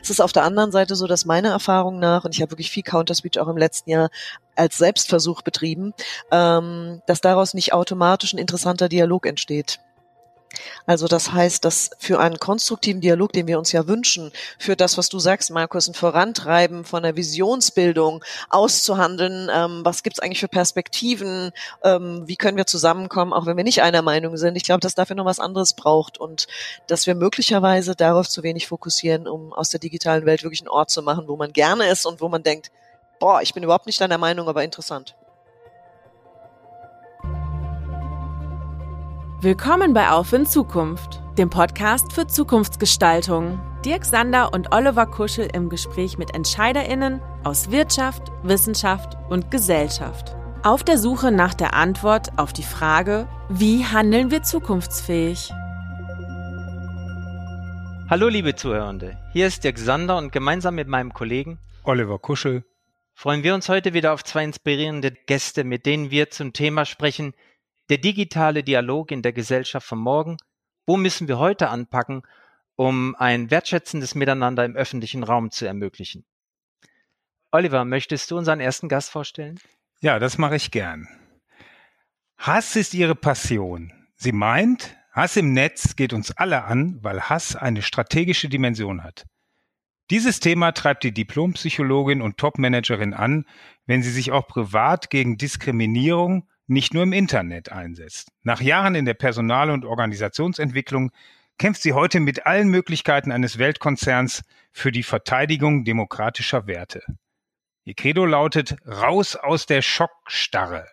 Es ist auf der anderen Seite so, dass meiner Erfahrung nach, und ich habe wirklich viel Counterspeech auch im letzten Jahr als Selbstversuch betrieben, ähm, dass daraus nicht automatisch ein interessanter Dialog entsteht. Also das heißt, dass für einen konstruktiven Dialog, den wir uns ja wünschen, für das, was du sagst, Markus, ein Vorantreiben von der Visionsbildung auszuhandeln, ähm, was gibt's eigentlich für Perspektiven, ähm, wie können wir zusammenkommen, auch wenn wir nicht einer Meinung sind. Ich glaube, dass dafür noch was anderes braucht und dass wir möglicherweise darauf zu wenig fokussieren, um aus der digitalen Welt wirklich einen Ort zu machen, wo man gerne ist und wo man denkt, boah, ich bin überhaupt nicht deiner Meinung, aber interessant. Willkommen bei Auf in Zukunft, dem Podcast für Zukunftsgestaltung. Dirk Sander und Oliver Kuschel im Gespräch mit EntscheiderInnen aus Wirtschaft, Wissenschaft und Gesellschaft. Auf der Suche nach der Antwort auf die Frage, wie handeln wir zukunftsfähig? Hallo liebe Zuhörende, hier ist Dirk Sander und gemeinsam mit meinem Kollegen Oliver Kuschel freuen wir uns heute wieder auf zwei inspirierende Gäste, mit denen wir zum Thema sprechen, der digitale Dialog in der Gesellschaft von morgen. Wo müssen wir heute anpacken, um ein wertschätzendes Miteinander im öffentlichen Raum zu ermöglichen? Oliver, möchtest du unseren ersten Gast vorstellen? Ja, das mache ich gern. Hass ist ihre Passion. Sie meint, Hass im Netz geht uns alle an, weil Hass eine strategische Dimension hat. Dieses Thema treibt die Diplompsychologin und Topmanagerin an, wenn sie sich auch privat gegen Diskriminierung, nicht nur im Internet einsetzt. Nach Jahren in der Personal- und Organisationsentwicklung kämpft sie heute mit allen Möglichkeiten eines Weltkonzerns für die Verteidigung demokratischer Werte. Ihr Credo lautet raus aus der Schockstarre.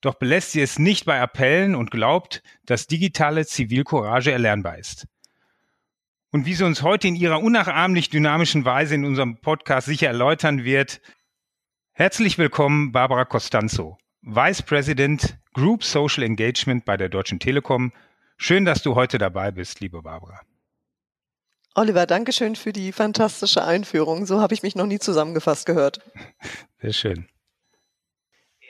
Doch belässt sie es nicht bei Appellen und glaubt, dass digitale Zivilcourage erlernbar ist. Und wie sie uns heute in ihrer unnachahmlich dynamischen Weise in unserem Podcast sicher erläutern wird, herzlich willkommen Barbara Costanzo. Vice President Group Social Engagement bei der Deutschen Telekom. Schön, dass du heute dabei bist, liebe Barbara. Oliver, danke schön für die fantastische Einführung. So habe ich mich noch nie zusammengefasst gehört. Sehr schön.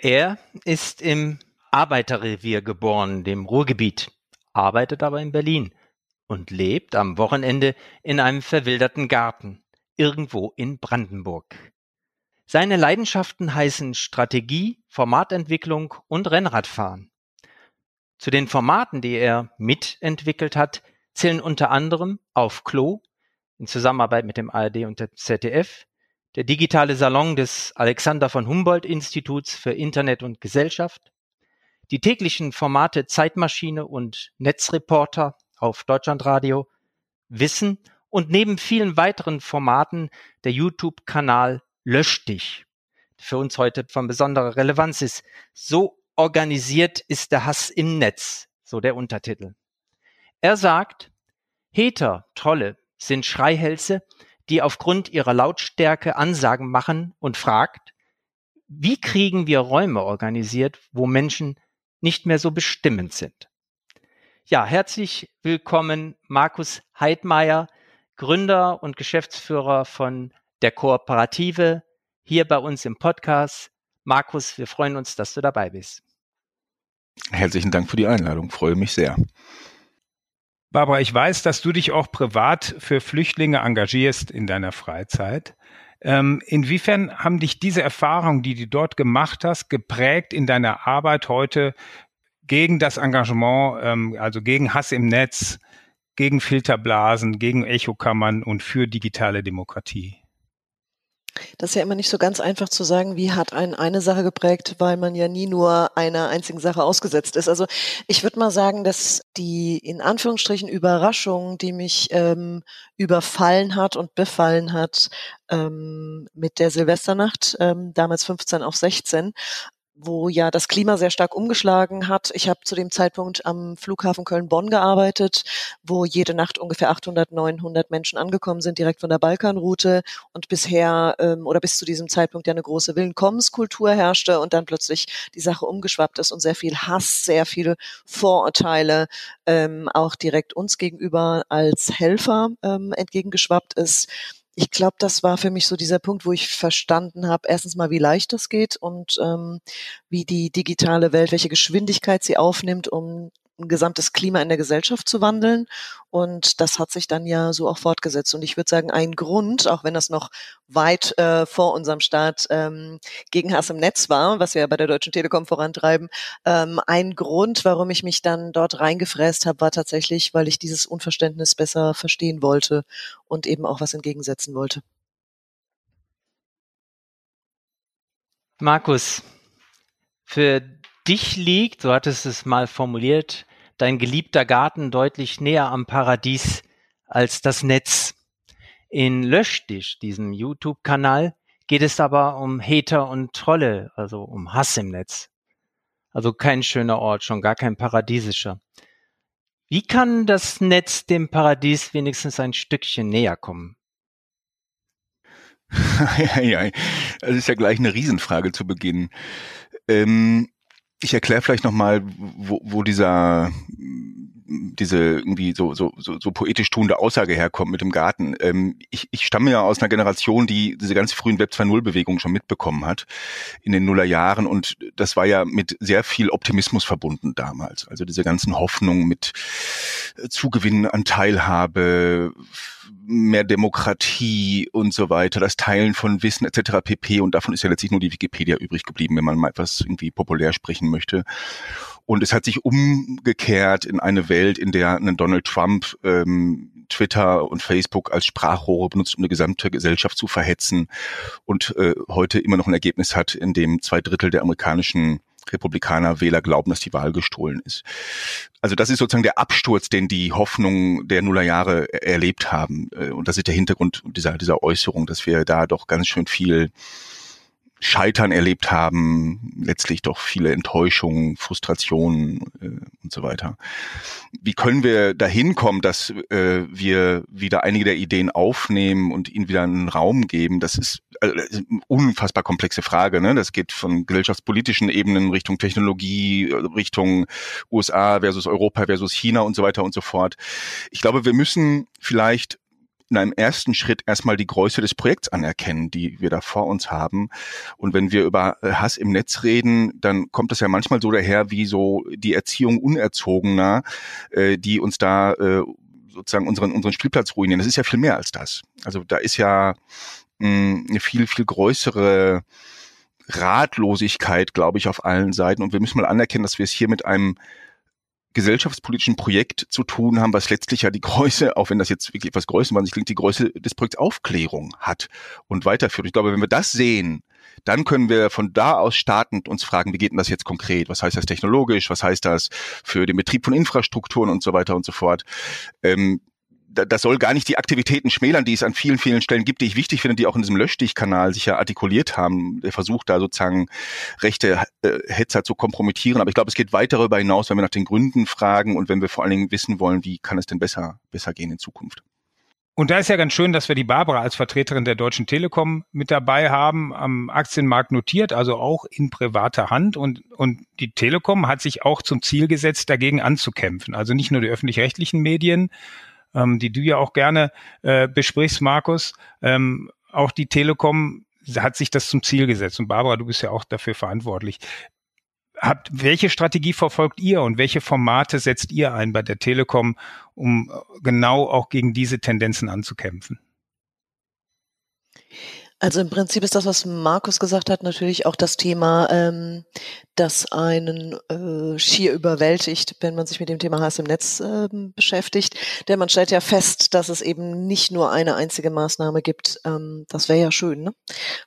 Er ist im Arbeiterrevier geboren, dem Ruhrgebiet, arbeitet aber in Berlin und lebt am Wochenende in einem verwilderten Garten, irgendwo in Brandenburg. Seine Leidenschaften heißen Strategie, Formatentwicklung und Rennradfahren. Zu den Formaten, die er mitentwickelt hat, zählen unter anderem Auf Klo in Zusammenarbeit mit dem ARD und der ZDF, der digitale Salon des Alexander von Humboldt Instituts für Internet und Gesellschaft, die täglichen Formate Zeitmaschine und Netzreporter auf Deutschlandradio, Wissen und neben vielen weiteren Formaten der YouTube-Kanal lösch dich für uns heute von besonderer Relevanz ist. So organisiert ist der Hass im Netz, so der Untertitel. Er sagt, Heter, Trolle sind Schreihälse, die aufgrund ihrer Lautstärke Ansagen machen und fragt, wie kriegen wir Räume organisiert, wo Menschen nicht mehr so bestimmend sind? Ja, herzlich willkommen Markus Heidmeier, Gründer und Geschäftsführer von der Kooperative hier bei uns im Podcast. Markus, wir freuen uns, dass du dabei bist. Herzlichen Dank für die Einladung, freue mich sehr. Barbara, ich weiß, dass du dich auch privat für Flüchtlinge engagierst in deiner Freizeit. Ähm, inwiefern haben dich diese Erfahrungen, die du dort gemacht hast, geprägt in deiner Arbeit heute gegen das Engagement, ähm, also gegen Hass im Netz, gegen Filterblasen, gegen Echokammern und für digitale Demokratie? Das ist ja immer nicht so ganz einfach zu sagen, wie hat einen eine Sache geprägt, weil man ja nie nur einer einzigen Sache ausgesetzt ist. Also ich würde mal sagen, dass die in Anführungsstrichen Überraschung, die mich ähm, überfallen hat und befallen hat ähm, mit der Silvesternacht, ähm, damals 15 auf 16, wo ja das Klima sehr stark umgeschlagen hat. Ich habe zu dem Zeitpunkt am Flughafen Köln-Bonn gearbeitet, wo jede Nacht ungefähr 800, 900 Menschen angekommen sind, direkt von der Balkanroute und bisher ähm, oder bis zu diesem Zeitpunkt ja eine große Willkommenskultur herrschte und dann plötzlich die Sache umgeschwappt ist und sehr viel Hass, sehr viele Vorurteile ähm, auch direkt uns gegenüber als Helfer ähm, entgegengeschwappt ist ich glaube, das war für mich so dieser Punkt, wo ich verstanden habe, erstens mal, wie leicht das geht und ähm, wie die digitale Welt, welche Geschwindigkeit sie aufnimmt, um ein gesamtes Klima in der Gesellschaft zu wandeln. Und das hat sich dann ja so auch fortgesetzt. Und ich würde sagen, ein Grund, auch wenn das noch weit äh, vor unserem Start ähm, gegen Hass im Netz war, was wir ja bei der Deutschen Telekom vorantreiben, ähm, ein Grund, warum ich mich dann dort reingefräst habe, war tatsächlich, weil ich dieses Unverständnis besser verstehen wollte und eben auch was entgegensetzen wollte. Markus, für dich liegt, so hattest es mal formuliert, dein geliebter Garten deutlich näher am Paradies als das Netz. In Löschdisch, diesem YouTube-Kanal, geht es aber um Hater und Trolle, also um Hass im Netz. Also kein schöner Ort, schon gar kein paradiesischer. Wie kann das Netz dem Paradies wenigstens ein Stückchen näher kommen? ja, ja, das ist ja gleich eine Riesenfrage zu Beginn. Ähm, ich erkläre vielleicht nochmal, wo, wo dieser diese irgendwie so, so, so, so poetisch tuende Aussage herkommt mit dem Garten. Ähm, ich, ich stamme ja aus einer Generation, die diese ganz frühen Web 2.0 Bewegungen schon mitbekommen hat in den Nullerjahren und das war ja mit sehr viel Optimismus verbunden damals. Also diese ganzen Hoffnungen mit äh, Zugewinnen an Teilhabe, mehr Demokratie und so weiter, das Teilen von Wissen etc. pp. Und davon ist ja letztlich nur die Wikipedia übrig geblieben, wenn man mal etwas irgendwie populär sprechen möchte. Und es hat sich umgekehrt in eine Welt, in der ein Donald Trump ähm, Twitter und Facebook als Sprachrohre benutzt, um eine gesamte Gesellschaft zu verhetzen und äh, heute immer noch ein Ergebnis hat, in dem zwei Drittel der amerikanischen Republikaner Wähler glauben, dass die Wahl gestohlen ist. Also das ist sozusagen der Absturz, den die Hoffnung der Nullerjahre erlebt haben. Äh, und das ist der Hintergrund dieser, dieser Äußerung, dass wir da doch ganz schön viel Scheitern erlebt haben, letztlich doch viele Enttäuschungen, Frustrationen äh, und so weiter. Wie können wir dahin kommen, dass äh, wir wieder einige der Ideen aufnehmen und ihnen wieder einen Raum geben? Das ist, äh, das ist eine unfassbar komplexe Frage. Ne? Das geht von gesellschaftspolitischen Ebenen Richtung Technologie, Richtung USA versus Europa versus China und so weiter und so fort. Ich glaube, wir müssen vielleicht in einem ersten Schritt erstmal die Größe des Projekts anerkennen, die wir da vor uns haben. Und wenn wir über äh, Hass im Netz reden, dann kommt das ja manchmal so daher wie so die Erziehung Unerzogener, äh, die uns da äh, sozusagen unseren, unseren Spielplatz ruinieren. Das ist ja viel mehr als das. Also da ist ja mh, hm, eine viel, viel größere Ratlosigkeit, glaube ich, auf allen Seiten. Und wir müssen mal anerkennen, dass wir es hier mit einem gesellschaftspolitischen Projekt zu tun haben, was letztlich ja die Größe, auch wenn das jetzt wirklich etwas größenwahnsinnig klingt, die Größe des Projekts Aufklärung hat und weiterführt. Ich glaube, wenn wir das sehen, dann können wir von da aus startend uns fragen, wie geht denn das jetzt konkret? Was heißt das technologisch? Was heißt das für den Betrieb von Infrastrukturen und so weiter und so fort? Ähm, das soll gar nicht die Aktivitäten schmälern, die es an vielen, vielen Stellen gibt, die ich wichtig finde, die auch in diesem Löschstich-Kanal sich ja artikuliert haben. Der versucht da sozusagen rechte äh, Hetzer zu kompromittieren. Aber ich glaube, es geht weit darüber hinaus, wenn wir nach den Gründen fragen und wenn wir vor allen Dingen wissen wollen, wie kann es denn besser, besser gehen in Zukunft. Und da ist ja ganz schön, dass wir die Barbara als Vertreterin der Deutschen Telekom mit dabei haben, am Aktienmarkt notiert, also auch in privater Hand. Und, und die Telekom hat sich auch zum Ziel gesetzt, dagegen anzukämpfen. Also nicht nur die öffentlich-rechtlichen Medien, ähm, die du ja auch gerne äh, besprichst, Markus. Ähm, auch die Telekom hat sich das zum Ziel gesetzt. Und Barbara, du bist ja auch dafür verantwortlich. Habt, welche Strategie verfolgt ihr und welche Formate setzt ihr ein bei der Telekom, um genau auch gegen diese Tendenzen anzukämpfen? Also im Prinzip ist das, was Markus gesagt hat, natürlich auch das Thema, ähm, das einen äh, schier überwältigt, wenn man sich mit dem Thema Hass im Netz äh, beschäftigt. Denn man stellt ja fest, dass es eben nicht nur eine einzige Maßnahme gibt. Ähm, das wäre ja schön, ne?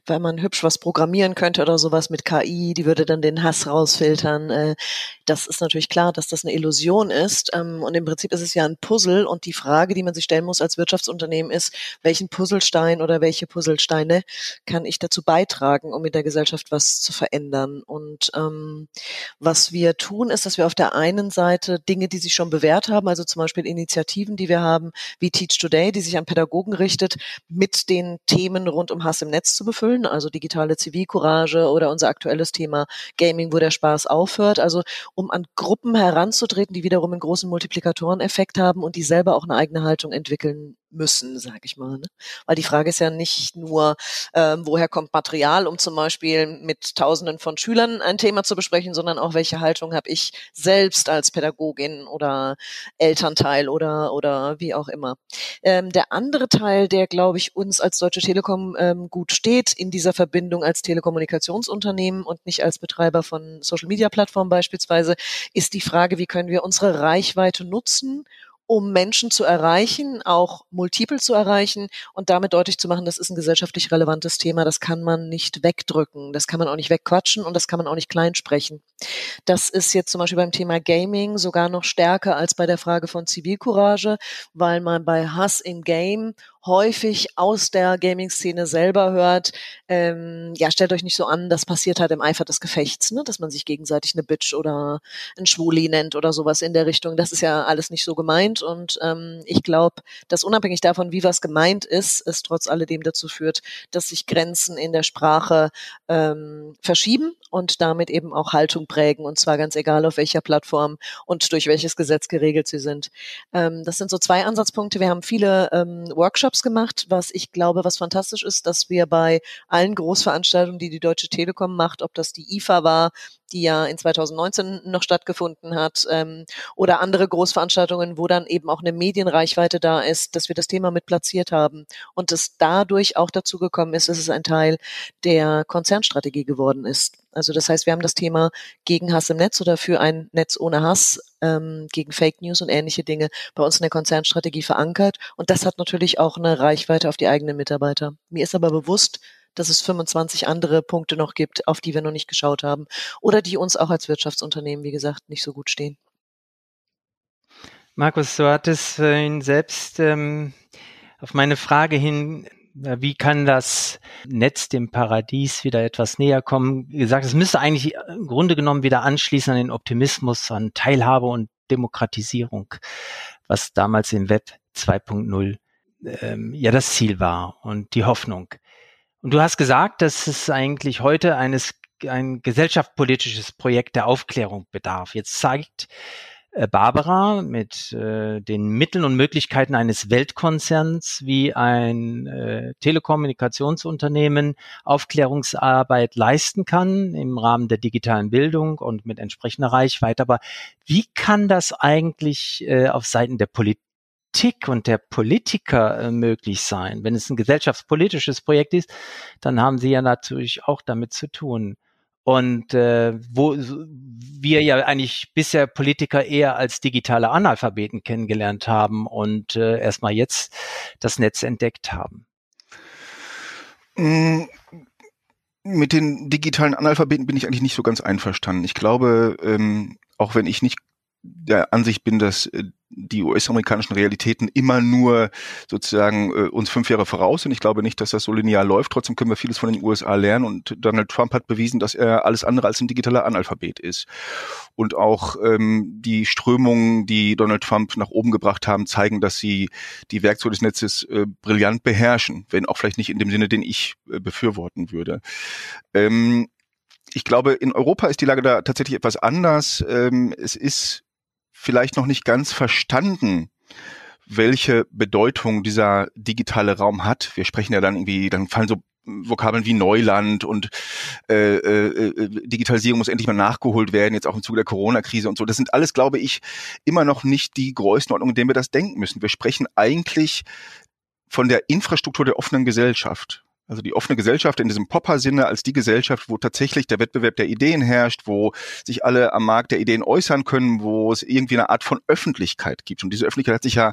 Weil man hübsch was programmieren könnte oder sowas mit KI, die würde dann den Hass rausfiltern. Äh, das ist natürlich klar, dass das eine Illusion ist. Ähm, und im Prinzip ist es ja ein Puzzle. Und die Frage, die man sich stellen muss als Wirtschaftsunternehmen ist, welchen Puzzlestein oder welche Puzzlesteine kann ich dazu beitragen, um in der Gesellschaft was zu verändern? Und ähm, was wir tun, ist, dass wir auf der einen Seite Dinge, die sich schon bewährt haben, also zum Beispiel Initiativen, die wir haben, wie Teach Today, die sich an Pädagogen richtet, mit den Themen rund um Hass im Netz zu befüllen, also digitale Zivilcourage oder unser aktuelles Thema Gaming, wo der Spaß aufhört, also um an Gruppen heranzutreten, die wiederum einen großen Multiplikatoreneffekt haben und die selber auch eine eigene Haltung entwickeln müssen, sage ich mal. Ne? Weil die Frage ist ja nicht nur, äh, woher kommt Material, um zum Beispiel mit Tausenden von Schülern ein Thema zu besprechen, sondern auch, welche Haltung habe ich selbst als Pädagogin oder Elternteil oder, oder wie auch immer. Ähm, der andere Teil, der, glaube ich, uns als Deutsche Telekom ähm, gut steht in dieser Verbindung als Telekommunikationsunternehmen und nicht als Betreiber von Social-Media-Plattformen beispielsweise, ist die Frage, wie können wir unsere Reichweite nutzen, um Menschen zu erreichen, auch multiple zu erreichen und damit deutlich zu machen, das ist ein gesellschaftlich relevantes Thema, das kann man nicht wegdrücken, das kann man auch nicht wegquatschen und das kann man auch nicht kleinsprechen. Das ist jetzt zum Beispiel beim Thema Gaming sogar noch stärker als bei der Frage von Zivilcourage, weil man bei Hass im Game häufig aus der Gaming-Szene selber hört, ähm, ja, stellt euch nicht so an, das passiert halt im Eifer des Gefechts, ne? dass man sich gegenseitig eine Bitch oder ein Schwuli nennt oder sowas in der Richtung. Das ist ja alles nicht so gemeint und ähm, ich glaube, dass unabhängig davon, wie was gemeint ist, es trotz alledem dazu führt, dass sich Grenzen in der Sprache ähm, verschieben und damit eben auch Haltung prägen und zwar ganz egal auf welcher Plattform und durch welches Gesetz geregelt sie sind. Ähm, das sind so zwei Ansatzpunkte. Wir haben viele ähm, Workshops gemacht, was ich glaube, was fantastisch ist, dass wir bei allen Großveranstaltungen, die die Deutsche Telekom macht, ob das die IFA war, die ja in 2019 noch stattgefunden hat, ähm, oder andere Großveranstaltungen, wo dann eben auch eine Medienreichweite da ist, dass wir das Thema mit platziert haben und es dadurch auch dazu gekommen ist, dass es ein Teil der Konzernstrategie geworden ist. Also das heißt, wir haben das Thema gegen Hass im Netz oder für ein Netz ohne Hass, ähm, gegen Fake News und ähnliche Dinge bei uns in der Konzernstrategie verankert. Und das hat natürlich auch eine Reichweite auf die eigenen Mitarbeiter. Mir ist aber bewusst, dass es 25 andere Punkte noch gibt, auf die wir noch nicht geschaut haben oder die uns auch als Wirtschaftsunternehmen, wie gesagt, nicht so gut stehen. Markus, du hattest ihn selbst ähm, auf meine Frage hin, wie kann das Netz dem Paradies wieder etwas näher kommen, gesagt, es müsste eigentlich im Grunde genommen wieder anschließen an den Optimismus, an Teilhabe und Demokratisierung, was damals im Web 2.0 ähm, ja das Ziel war und die Hoffnung. Und du hast gesagt, dass es eigentlich heute eines ein gesellschaftspolitisches Projekt der Aufklärung bedarf. Jetzt zeigt Barbara mit äh, den Mitteln und Möglichkeiten eines Weltkonzerns wie ein äh, Telekommunikationsunternehmen Aufklärungsarbeit leisten kann im Rahmen der digitalen Bildung und mit entsprechender Reichweite. Aber wie kann das eigentlich äh, auf Seiten der Politik Politik und der Politiker äh, möglich sein. Wenn es ein gesellschaftspolitisches Projekt ist, dann haben sie ja natürlich auch damit zu tun. Und äh, wo wir ja eigentlich bisher Politiker eher als digitale Analphabeten kennengelernt haben und äh, erstmal jetzt das Netz entdeckt haben. Mm, mit den digitalen Analphabeten bin ich eigentlich nicht so ganz einverstanden. Ich glaube, ähm, auch wenn ich nicht der Ansicht bin, dass äh, die US-amerikanischen Realitäten immer nur sozusagen äh, uns fünf Jahre voraus sind. Ich glaube nicht, dass das so linear läuft. Trotzdem können wir vieles von den USA lernen und Donald Trump hat bewiesen, dass er alles andere als ein digitaler Analphabet ist. Und auch ähm, die Strömungen, die Donald Trump nach oben gebracht haben, zeigen, dass sie die Werkzeuge des Netzes äh, brillant beherrschen, wenn auch vielleicht nicht in dem Sinne, den ich äh, befürworten würde. Ähm, ich glaube, in Europa ist die Lage da tatsächlich etwas anders. Ähm, es ist vielleicht noch nicht ganz verstanden, welche Bedeutung dieser digitale Raum hat. Wir sprechen ja dann irgendwie, dann fallen so Vokabeln wie Neuland und äh, äh, äh, Digitalisierung muss endlich mal nachgeholt werden, jetzt auch im Zuge der Corona-Krise und so. Das sind alles, glaube ich, immer noch nicht die Größenordnung, in denen wir das denken müssen. Wir sprechen eigentlich von der Infrastruktur der offenen Gesellschaft. Also die offene Gesellschaft in diesem Popper-Sinne als die Gesellschaft, wo tatsächlich der Wettbewerb der Ideen herrscht, wo sich alle am Markt der Ideen äußern können, wo es irgendwie eine Art von Öffentlichkeit gibt. Und diese Öffentlichkeit hat sich ja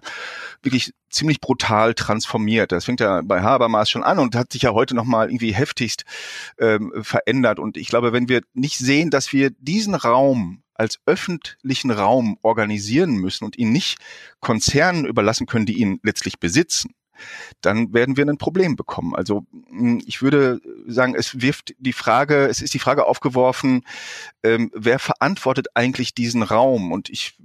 wirklich ziemlich brutal transformiert. Das fängt ja bei Habermas schon an und hat sich ja heute nochmal irgendwie heftigst ähm, verändert. Und ich glaube, wenn wir nicht sehen, dass wir diesen Raum als öffentlichen Raum organisieren müssen und ihn nicht Konzernen überlassen können, die ihn letztlich besitzen, dann werden wir ein Problem bekommen. Also hm, ich würde sagen, es wirft die Frage, es ist die Frage aufgeworfen, ähm, wer verantwortet eigentlich diesen Raum? Und ich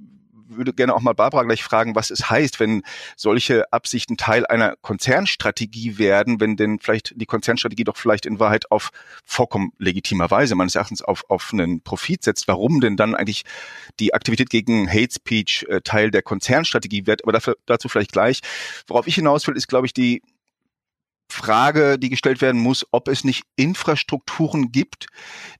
würde gerne auch mal Barbara gleich fragen, was es heißt, wenn solche Absichten Teil einer Konzernstrategie werden, wenn denn vielleicht die Konzernstrategie doch vielleicht in Wahrheit auf vollkommen legitimer Weise meines Erachtens auf, auf einen Profit setzt. Warum denn dann eigentlich die Aktivität gegen Hate Speech äh, Teil der Konzernstrategie wird? Aber dafür, dazu vielleicht gleich. Worauf ich hinaus will, ist, glaube ich, die Frage, die gestellt werden muss, ob es nicht Infrastrukturen gibt,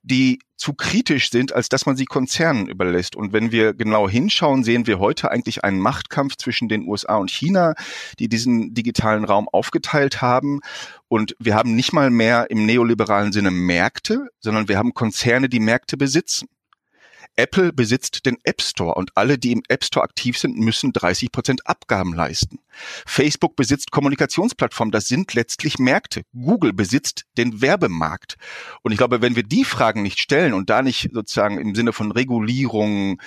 die zu kritisch sind, als dass man sie Konzernen überlässt. Und wenn wir genau hinschauen, sehen wir heute eigentlich einen Machtkampf zwischen den USA und China, die diesen digitalen Raum aufgeteilt haben. Und wir haben nicht mal mehr im neoliberalen Sinne Märkte, sondern wir haben Konzerne, die Märkte besitzen. Apple besitzt den App Store und alle, die im App Store aktiv sind, müssen 30 Prozent Abgaben leisten. Facebook besitzt Kommunikationsplattformen, das sind letztlich Märkte. Google besitzt den Werbemarkt. Und ich glaube, wenn wir die Fragen nicht stellen und da nicht sozusagen im Sinne von Regulierung,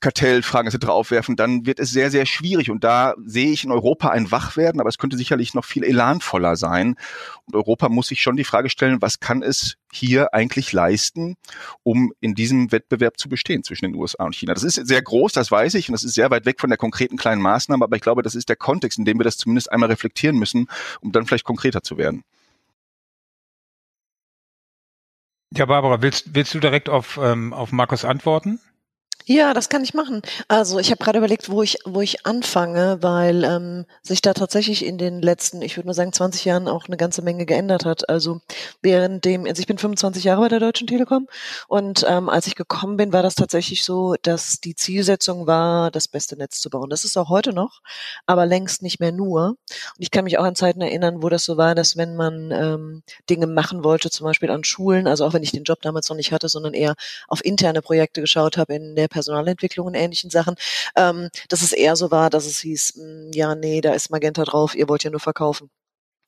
Kartellfragen etc. aufwerfen, dann wird es sehr, sehr schwierig. Und da sehe ich in Europa ein Wachwerden, aber es könnte sicherlich noch viel elanvoller sein. Und Europa muss sich schon die Frage stellen, was kann es hier eigentlich leisten, um in diesem Wettbewerb zu bestehen zwischen den USA und China. Das ist sehr groß, das weiß ich, und das ist sehr weit weg von der konkreten kleinen Maßnahme, aber ich glaube, das ist der Kontext, in dem wir das zumindest einmal reflektieren müssen, um dann vielleicht konkreter zu werden. Ja, Barbara, willst, willst du direkt auf, ähm, auf Markus antworten? Ja, das kann ich machen. Also ich habe gerade überlegt, wo ich, wo ich anfange, weil ähm, sich da tatsächlich in den letzten, ich würde mal sagen, 20 Jahren auch eine ganze Menge geändert hat. Also während dem, also ich bin 25 Jahre bei der Deutschen Telekom und ähm, als ich gekommen bin, war das tatsächlich so, dass die Zielsetzung war, das beste Netz zu bauen. Das ist auch heute noch, aber längst nicht mehr nur. Und ich kann mich auch an Zeiten erinnern, wo das so war, dass wenn man ähm, Dinge machen wollte, zum Beispiel an Schulen, also auch wenn ich den Job damals noch nicht hatte, sondern eher auf interne Projekte geschaut habe in der Personalentwicklung und ähnlichen Sachen, ähm, dass es eher so war, dass es hieß, mh, hm, ja, nee, da ist Magenta drauf, ihr wollt ja nur verkaufen.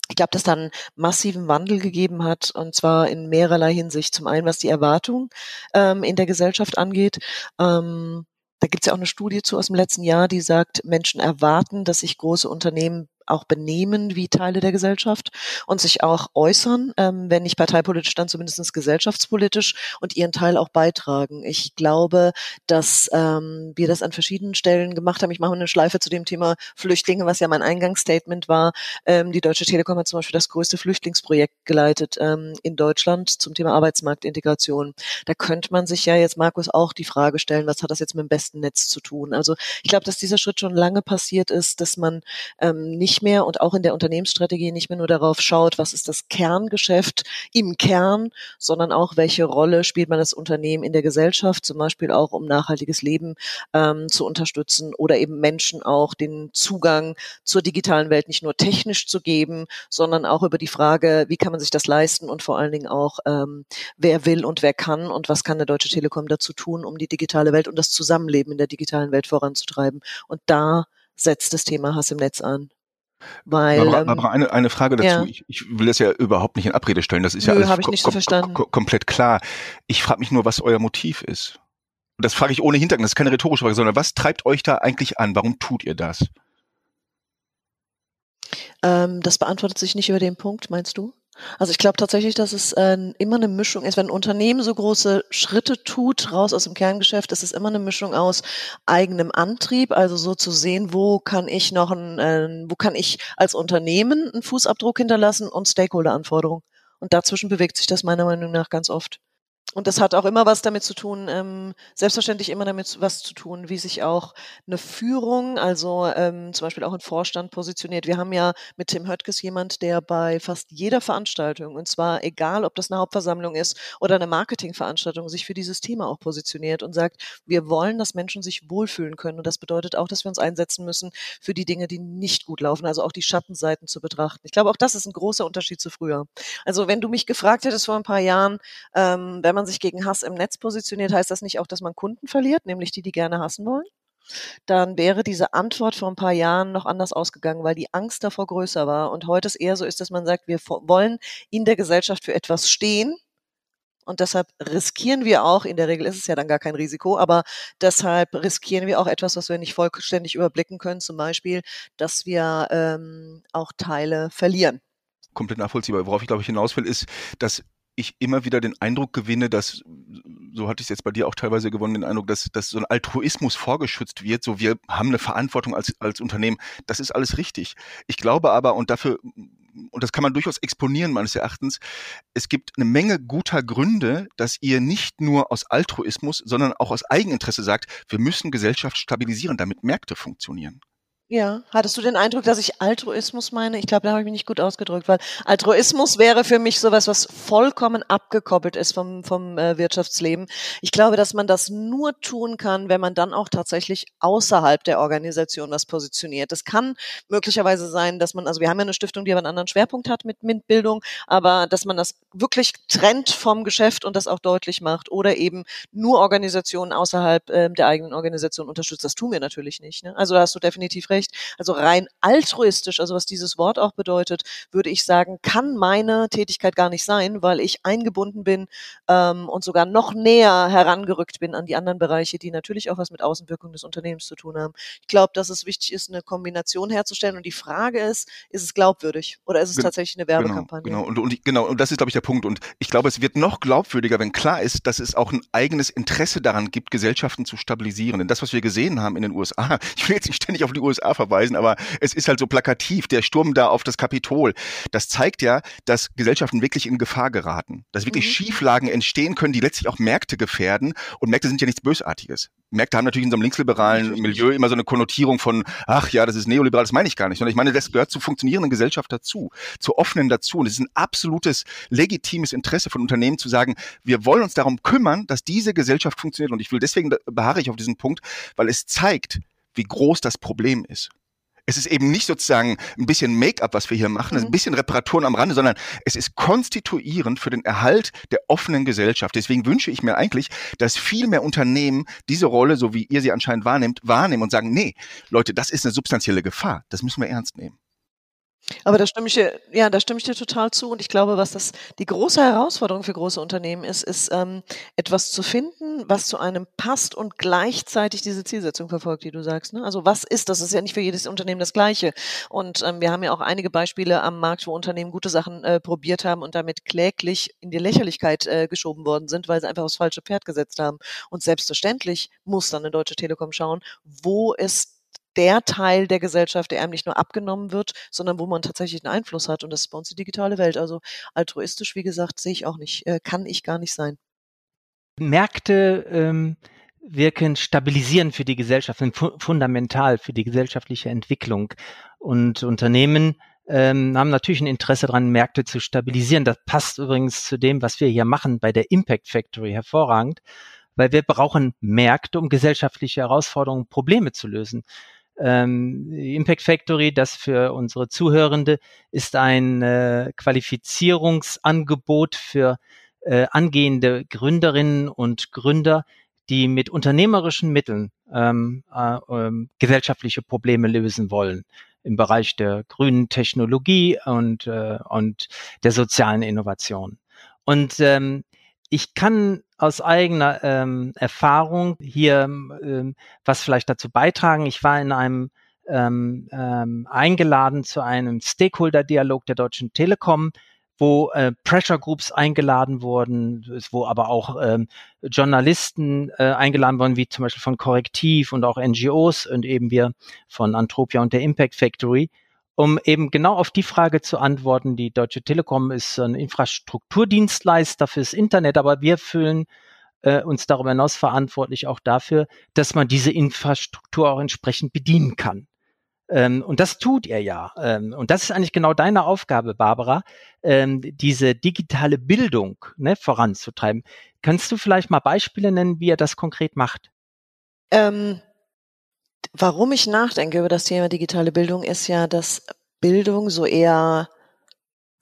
Ich glaube, dass dann massiven Wandel gegeben hat, und zwar in mehrerlei Hinsicht. Zum einen, was die Erwartung ähm, in der Gesellschaft angeht. Ähm, da gibt es ja auch eine Studie zu aus dem letzten Jahr, die sagt, Menschen erwarten, dass sich große Unternehmen auch benehmen wie Teile der Gesellschaft und sich auch äußern, ähm, wenn nicht parteipolitisch, dann zumindest gesellschaftspolitisch und ihren Teil auch beitragen. Ich glaube, dass ähm, wir das an verschiedenen Stellen gemacht haben. Ich mache eine Schleife zu dem Thema Flüchtlinge, was ja mein Eingangsstatement war. Ähm, die Deutsche Telekom hat zum Beispiel das größte Flüchtlingsprojekt geleitet ähm, in Deutschland zum Thema Arbeitsmarktintegration. Da könnte man sich ja jetzt, Markus, auch die Frage stellen, was hat das jetzt mit dem besten Netz zu tun? Also ich glaube, dass dieser Schritt schon lange passiert ist, dass man ähm, nicht nicht mehr und auch in der Unternehmensstrategie nicht mehr nur darauf schaut, was ist das Kerngeschäft im Kern, sondern auch, welche Rolle spielt man das Unternehmen in der Gesellschaft, zum Beispiel auch, um nachhaltiges Leben ähm, zu unterstützen oder eben Menschen auch den Zugang zur digitalen Welt nicht nur technisch zu geben, sondern auch über die Frage, wie kann man sich das leisten und vor allen Dingen auch, ähm, wer will und wer kann und was kann der Deutsche Telekom dazu tun, um die digitale Welt und das Zusammenleben in der digitalen Welt voranzutreiben. Und da setzt das Thema Hass im Netz an. Weil, Barbara, ähm, Barbara eine, eine Frage dazu. Ja. Ich, ich will das ja überhaupt nicht in Abrede stellen. Das ist Nö, ja alles ko so ko komplett klar. Ich frage mich nur, was euer Motiv ist. Und das frage ich ohne Hintergrund. Das ist keine rhetorische Frage, sondern was treibt euch da eigentlich an? Warum tut ihr das? Ähm, das beantwortet sich nicht über den Punkt, meinst du? Also ich glaube tatsächlich, dass es äh, immer eine Mischung ist. Wenn ein Unternehmen so große Schritte tut, raus aus dem Kerngeschäft, ist es immer eine Mischung aus eigenem Antrieb, also so zu sehen, wo kann ich noch ein, äh, wo kann ich als Unternehmen einen Fußabdruck hinterlassen und Stakeholder-Anforderungen. Und dazwischen bewegt sich das meiner Meinung nach ganz oft und das hat auch immer was damit zu tun, ähm, selbstverständlich immer damit was zu tun, wie sich auch eine Führung, also ähm, zum Beispiel auch ein Vorstand positioniert. Wir haben ja mit Tim Höttges jemand, der bei fast jeder Veranstaltung, und zwar egal, ob das eine Hauptversammlung ist oder eine Marketingveranstaltung, sich für dieses Thema auch positioniert und sagt, wir wollen, dass Menschen sich wohlfühlen können. Und das bedeutet auch, dass wir uns einsetzen müssen für die Dinge, die nicht gut laufen, also auch die Schattenseiten zu betrachten. Ich glaube, auch das ist ein großer Unterschied zu früher. Also wenn du mich gefragt hättest vor ein paar Jahren, ähm, wenn man sich gegen Hass im Netz positioniert, heißt das nicht auch, dass man Kunden verliert, nämlich die, die gerne hassen wollen? Dann wäre diese Antwort vor ein paar Jahren noch anders ausgegangen, weil die Angst davor größer war. Und heute es eher so ist, dass man sagt, wir wollen in der Gesellschaft für etwas stehen, und deshalb riskieren wir auch, in der Regel ist es ja dann gar kein Risiko, aber deshalb riskieren wir auch etwas, was wir nicht vollständig überblicken können, zum Beispiel, dass wir ähm, auch Teile verlieren. Komplett nachvollziehbar. Worauf ich glaube ich hinaus will, ist, dass ich immer wieder den Eindruck gewinne, dass so hatte ich es jetzt bei dir auch teilweise gewonnen, den Eindruck, dass, dass so ein Altruismus vorgeschützt wird, so wir haben eine Verantwortung als, als Unternehmen. Das ist alles richtig. Ich glaube aber, und dafür und das kann man durchaus exponieren meines Erachtens, es gibt eine Menge guter Gründe, dass ihr nicht nur aus Altruismus, sondern auch aus Eigeninteresse sagt, wir müssen Gesellschaft stabilisieren, damit Märkte funktionieren. Ja, hattest du den Eindruck, dass ich Altruismus meine? Ich glaube, da habe ich mich nicht gut ausgedrückt, weil Altruismus wäre für mich sowas, was vollkommen abgekoppelt ist vom, vom äh, Wirtschaftsleben. Ich glaube, dass man das nur tun kann, wenn man dann auch tatsächlich außerhalb der Organisation was positioniert. Das kann möglicherweise sein, dass man, also wir haben ja eine Stiftung, die aber einen anderen Schwerpunkt hat mit MINT-Bildung, aber dass man das wirklich trennt vom Geschäft und das auch deutlich macht oder eben nur Organisationen außerhalb äh, der eigenen Organisation unterstützt. Das tun wir natürlich nicht. Ne? Also da hast du definitiv recht Recht. Also rein altruistisch, also was dieses Wort auch bedeutet, würde ich sagen, kann meine Tätigkeit gar nicht sein, weil ich eingebunden bin ähm, und sogar noch näher herangerückt bin an die anderen Bereiche, die natürlich auch was mit Außenwirkung des Unternehmens zu tun haben. Ich glaube, dass es wichtig ist, eine Kombination herzustellen. Und die Frage ist, ist es glaubwürdig oder ist es tatsächlich eine Werbekampagne? Genau, genau. Und, und, genau, und das ist, glaube ich, der Punkt. Und ich glaube, es wird noch glaubwürdiger, wenn klar ist, dass es auch ein eigenes Interesse daran gibt, Gesellschaften zu stabilisieren. Denn das, was wir gesehen haben in den USA, ich will jetzt nicht ständig auf die USA USA verweisen, aber es ist halt so plakativ, der Sturm da auf das Kapitol. Das zeigt ja, dass Gesellschaften wirklich in Gefahr geraten, dass wirklich mhm. Schieflagen entstehen können, die letztlich auch Märkte gefährden. Und Märkte sind ja nichts Bösartiges. Märkte haben natürlich in so einem linksliberalen Milieu immer so eine Konnotierung von, ach ja, das ist neoliberal, das meine ich gar nicht, sondern ich meine, das gehört zur funktionierenden Gesellschaft dazu, zur offenen dazu. Und es ist ein absolutes legitimes Interesse von Unternehmen zu sagen, wir wollen uns darum kümmern, dass diese Gesellschaft funktioniert. Und ich will deswegen beharre ich auf diesen Punkt, weil es zeigt, wie groß das Problem ist. Es ist eben nicht sozusagen ein bisschen Make-up, was wir hier machen, mhm. ein bisschen Reparaturen am Rande, sondern es ist konstituierend für den Erhalt der offenen Gesellschaft. Deswegen wünsche ich mir eigentlich, dass viel mehr Unternehmen diese Rolle, so wie ihr sie anscheinend wahrnehmt, wahrnehmen und sagen, nee, Leute, das ist eine substanzielle Gefahr. Das müssen wir ernst nehmen. Aber da stimme ich dir, ja, da stimme ich dir total zu. Und ich glaube, was das die große Herausforderung für große Unternehmen ist, ist ähm, etwas zu finden, was zu einem passt und gleichzeitig diese Zielsetzung verfolgt, die du sagst. Ne? Also was ist das? Ist ja nicht für jedes Unternehmen das Gleiche. Und ähm, wir haben ja auch einige Beispiele am Markt, wo Unternehmen gute Sachen äh, probiert haben und damit kläglich in die Lächerlichkeit äh, geschoben worden sind, weil sie einfach aufs falsche Pferd gesetzt haben. Und selbstverständlich muss dann eine Deutsche Telekom schauen, wo ist der Teil der Gesellschaft, der einem nicht nur abgenommen wird, sondern wo man tatsächlich einen Einfluss hat. Und das ist bei uns die digitale Welt. Also altruistisch, wie gesagt, sehe ich auch nicht, äh, kann ich gar nicht sein. Märkte ähm, wirken stabilisierend für die Gesellschaft, fu fundamental für die gesellschaftliche Entwicklung. Und Unternehmen ähm, haben natürlich ein Interesse daran, Märkte zu stabilisieren. Das passt übrigens zu dem, was wir hier machen bei der Impact Factory hervorragend, weil wir brauchen Märkte, um gesellschaftliche Herausforderungen, Probleme zu lösen. Ähm, Impact Factory, das für unsere Zuhörende ist ein äh, Qualifizierungsangebot für äh, angehende Gründerinnen und Gründer, die mit unternehmerischen Mitteln ähm, äh, ähm, gesellschaftliche Probleme lösen wollen im Bereich der grünen Technologie und, äh, und der sozialen Innovation. Und ähm, ich kann aus eigener ähm, Erfahrung hier ähm, was vielleicht dazu beitragen. Ich war in einem ähm, ähm, eingeladen zu einem Stakeholder-Dialog der Deutschen Telekom, wo äh, Pressure Groups eingeladen wurden, wo aber auch ähm, Journalisten äh, eingeladen wurden, wie zum Beispiel von Korrektiv und auch NGOs und eben wir von Antropia und der Impact Factory um eben genau auf die Frage zu antworten. Die Deutsche Telekom ist ein Infrastrukturdienstleister fürs Internet, aber wir fühlen äh, uns darüber hinaus verantwortlich auch dafür, dass man diese Infrastruktur auch entsprechend bedienen kann. Ähm, und das tut er ja. Ähm, und das ist eigentlich genau deine Aufgabe, Barbara, ähm, diese digitale Bildung ne, voranzutreiben. Kannst du vielleicht mal Beispiele nennen, wie er das konkret macht? Ähm, Warum ich nachdenke über das Thema digitale Bildung, ist ja, dass Bildung so eher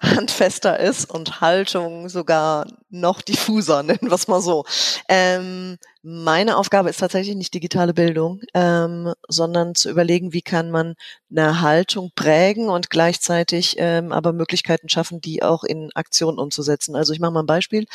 handfester ist und Haltung sogar noch diffuser, nennen wir es mal so. Ähm, meine Aufgabe ist tatsächlich nicht digitale Bildung, ähm, sondern zu überlegen, wie kann man eine Haltung prägen und gleichzeitig ähm, aber Möglichkeiten schaffen, die auch in Aktion umzusetzen. Also ich mache mal ein Beispiel.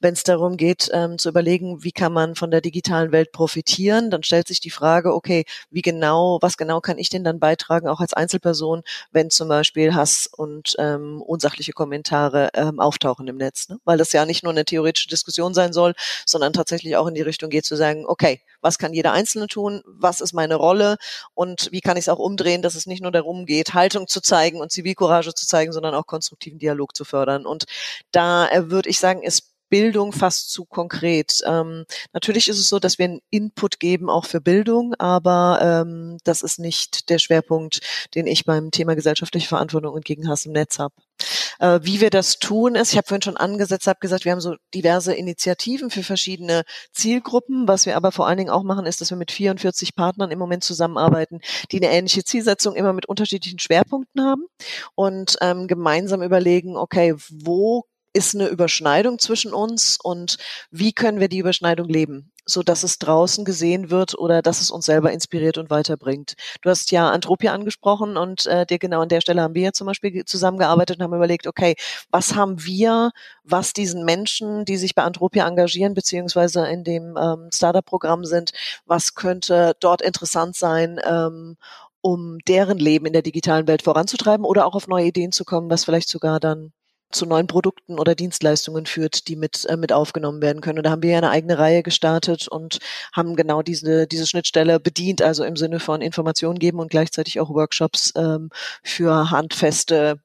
Wenn es darum geht, ähm, zu überlegen, wie kann man von der digitalen Welt profitieren, dann stellt sich die Frage, okay, wie genau, was genau kann ich denn dann beitragen, auch als Einzelperson, wenn zum Beispiel Hass und ähm, unsachliche Kommentare ähm, auftauchen im Netz? Ne? Weil das ja nicht nicht nur eine theoretische Diskussion sein soll, sondern tatsächlich auch in die Richtung geht zu sagen, okay, was kann jeder Einzelne tun? Was ist meine Rolle? Und wie kann ich es auch umdrehen, dass es nicht nur darum geht, Haltung zu zeigen und Zivilcourage zu zeigen, sondern auch konstruktiven Dialog zu fördern. Und da äh, würde ich sagen, ist Bildung fast zu konkret. Ähm, natürlich ist es so, dass wir einen Input geben, auch für Bildung, aber ähm, das ist nicht der Schwerpunkt, den ich beim Thema gesellschaftliche Verantwortung und gegen Hass im Netz habe. Äh, wie wir das tun ist, ich habe vorhin schon angesetzt, habe gesagt, wir haben so diverse Initiativen für verschiedene Zielgruppen. Was wir aber vor allen Dingen auch machen, ist, dass wir mit 44 Partnern im Moment zusammenarbeiten, die eine ähnliche Zielsetzung immer mit unterschiedlichen Schwerpunkten haben und ähm, gemeinsam überlegen, okay, wo ist eine Überschneidung zwischen uns und wie können wir die Überschneidung leben, so dass es draußen gesehen wird oder dass es uns selber inspiriert und weiterbringt. Du hast ja Antropia angesprochen und äh, dir genau an der Stelle haben wir ja zum Beispiel zusammengearbeitet und haben überlegt, okay, was haben wir, was diesen Menschen, die sich bei Antropia engagieren, beziehungsweise in dem ähm, Startup-Programm sind, was könnte dort interessant sein, ähm, um deren Leben in der digitalen Welt voranzutreiben oder auch auf neue Ideen zu kommen, was vielleicht sogar dann zu neuen Produkten oder Dienstleistungen führt, die mit, äh, mit aufgenommen werden können. Und da haben wir ja eine eigene Reihe gestartet und haben genau diese, diese Schnittstelle bedient, also im Sinne von Informationen geben und gleichzeitig auch Workshops ähm, für handfeste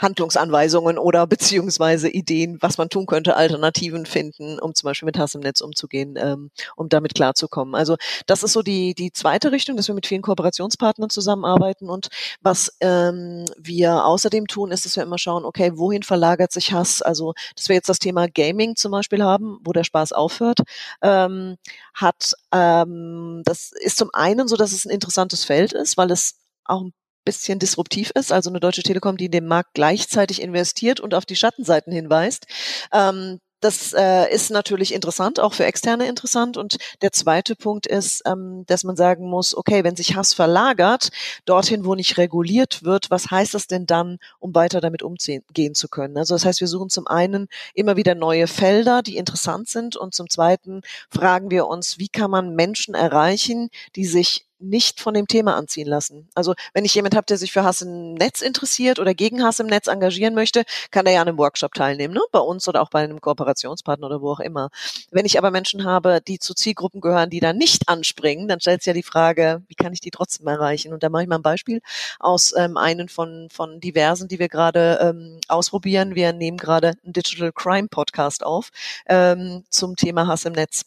Handlungsanweisungen oder beziehungsweise Ideen, was man tun könnte, Alternativen finden, um zum Beispiel mit Hass im Netz umzugehen, ähm, um damit klarzukommen. Also das ist so die, die zweite Richtung, dass wir mit vielen Kooperationspartnern zusammenarbeiten und was ähm, wir außerdem tun, ist, dass wir immer schauen, okay, wohin verlagert sich Hass? Also, dass wir jetzt das Thema Gaming zum Beispiel haben, wo der Spaß aufhört, ähm, hat, ähm, das ist zum einen so, dass es ein interessantes Feld ist, weil es auch ein bisschen disruptiv ist, also eine Deutsche Telekom, die in den Markt gleichzeitig investiert und auf die Schattenseiten hinweist. Ähm, das äh, ist natürlich interessant, auch für Externe interessant. Und der zweite Punkt ist, ähm, dass man sagen muss, okay, wenn sich Hass verlagert, dorthin, wo nicht reguliert wird, was heißt das denn dann, um weiter damit umgehen zu können? Also das heißt, wir suchen zum einen immer wieder neue Felder, die interessant sind. Und zum zweiten fragen wir uns, wie kann man Menschen erreichen, die sich nicht von dem Thema anziehen lassen. Also wenn ich jemand habe, der sich für Hass im Netz interessiert oder gegen Hass im Netz engagieren möchte, kann er ja an einem Workshop teilnehmen, ne? bei uns oder auch bei einem Kooperationspartner oder wo auch immer. Wenn ich aber Menschen habe, die zu Zielgruppen gehören, die da nicht anspringen, dann stellt sich ja die Frage, wie kann ich die trotzdem erreichen? Und da mache ich mal ein Beispiel aus ähm, einen von, von diversen, die wir gerade ähm, ausprobieren. Wir nehmen gerade einen Digital Crime Podcast auf ähm, zum Thema Hass im Netz.